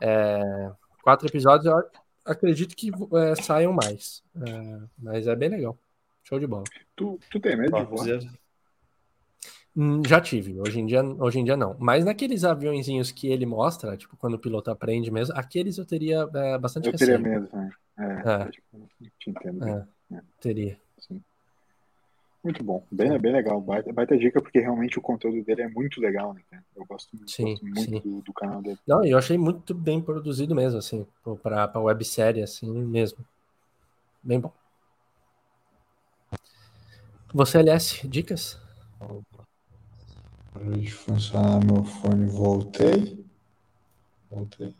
É, quatro episódios, eu acredito que é, saiam mais. É, mas é bem legal. Show de bola. Tu, tu tem medo de voar? Hum, Já tive, hoje em dia, hoje em dia não. Mas naqueles aviãozinhos que ele mostra, tipo, quando o piloto aprende mesmo, aqueles eu teria é, bastante Eu teria receio. medo, né? É, É. te entendo. bem. É, teria. Sim. Muito bom, bem, bem legal. Baita, baita dica, porque realmente o conteúdo dele é muito legal, né? Eu gosto, Sim, gosto muito do, do canal dele. Não, eu achei muito bem produzido mesmo, assim, pra, pra websérie, assim, mesmo. Bem bom. Você, LS, dicas? Parou de funcionar meu fone, voltei. Voltei.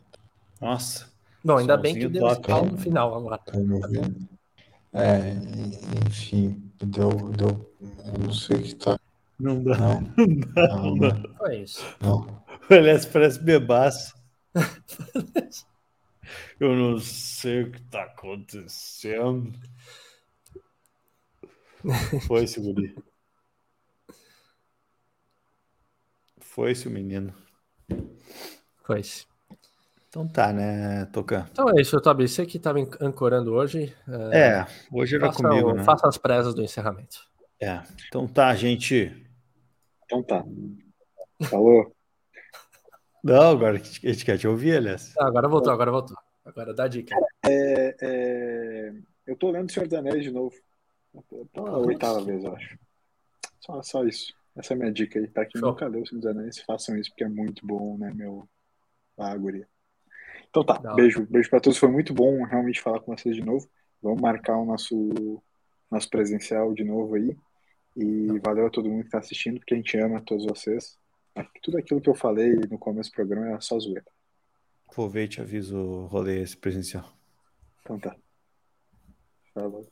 Nossa, Bom, ainda bem que deu hein? no final agora. Tá me ouvindo? É, en- enfim, deu, deu, eu não sei o que tá. não dá. Não, não, não, Foi isso. não. Aliás, parece bebaço. Eu não sei o que tá acontecendo. Foi-se, guri. Foi-se o menino. Foi-se. Então tá, né, Tocan? Então é isso, Tobi. Você que estava ancorando hoje. É, hoje era faça, comigo, o- né? Faça as presas do encerramento. É. Então tá, gente. Então tá. Falou. Não, agora a gente quer te ouvir, aliás. Ah, agora voltou, agora voltou. Agora dá dica. É, é, eu tô lendo Senhor dos Anéis de novo. Pela oitava vez, eu acho. Só, só isso. Essa é a minha dica aí. Pra quem Show. nunca leu Senhor dos Anéis, façam isso, porque é muito bom, né, meu? Ah, guria. Então tá, hora. beijo. Beijo pra todos. Foi muito bom realmente falar com vocês de novo. Vamos marcar o nosso, nosso presencial de novo aí. E valeu a todo mundo que tá assistindo, porque a gente ama todos vocês. Tudo aquilo que eu falei no começo do programa é só zoeira. Vou ver e te aviso o rolê esse presencial. Então tá. Falou.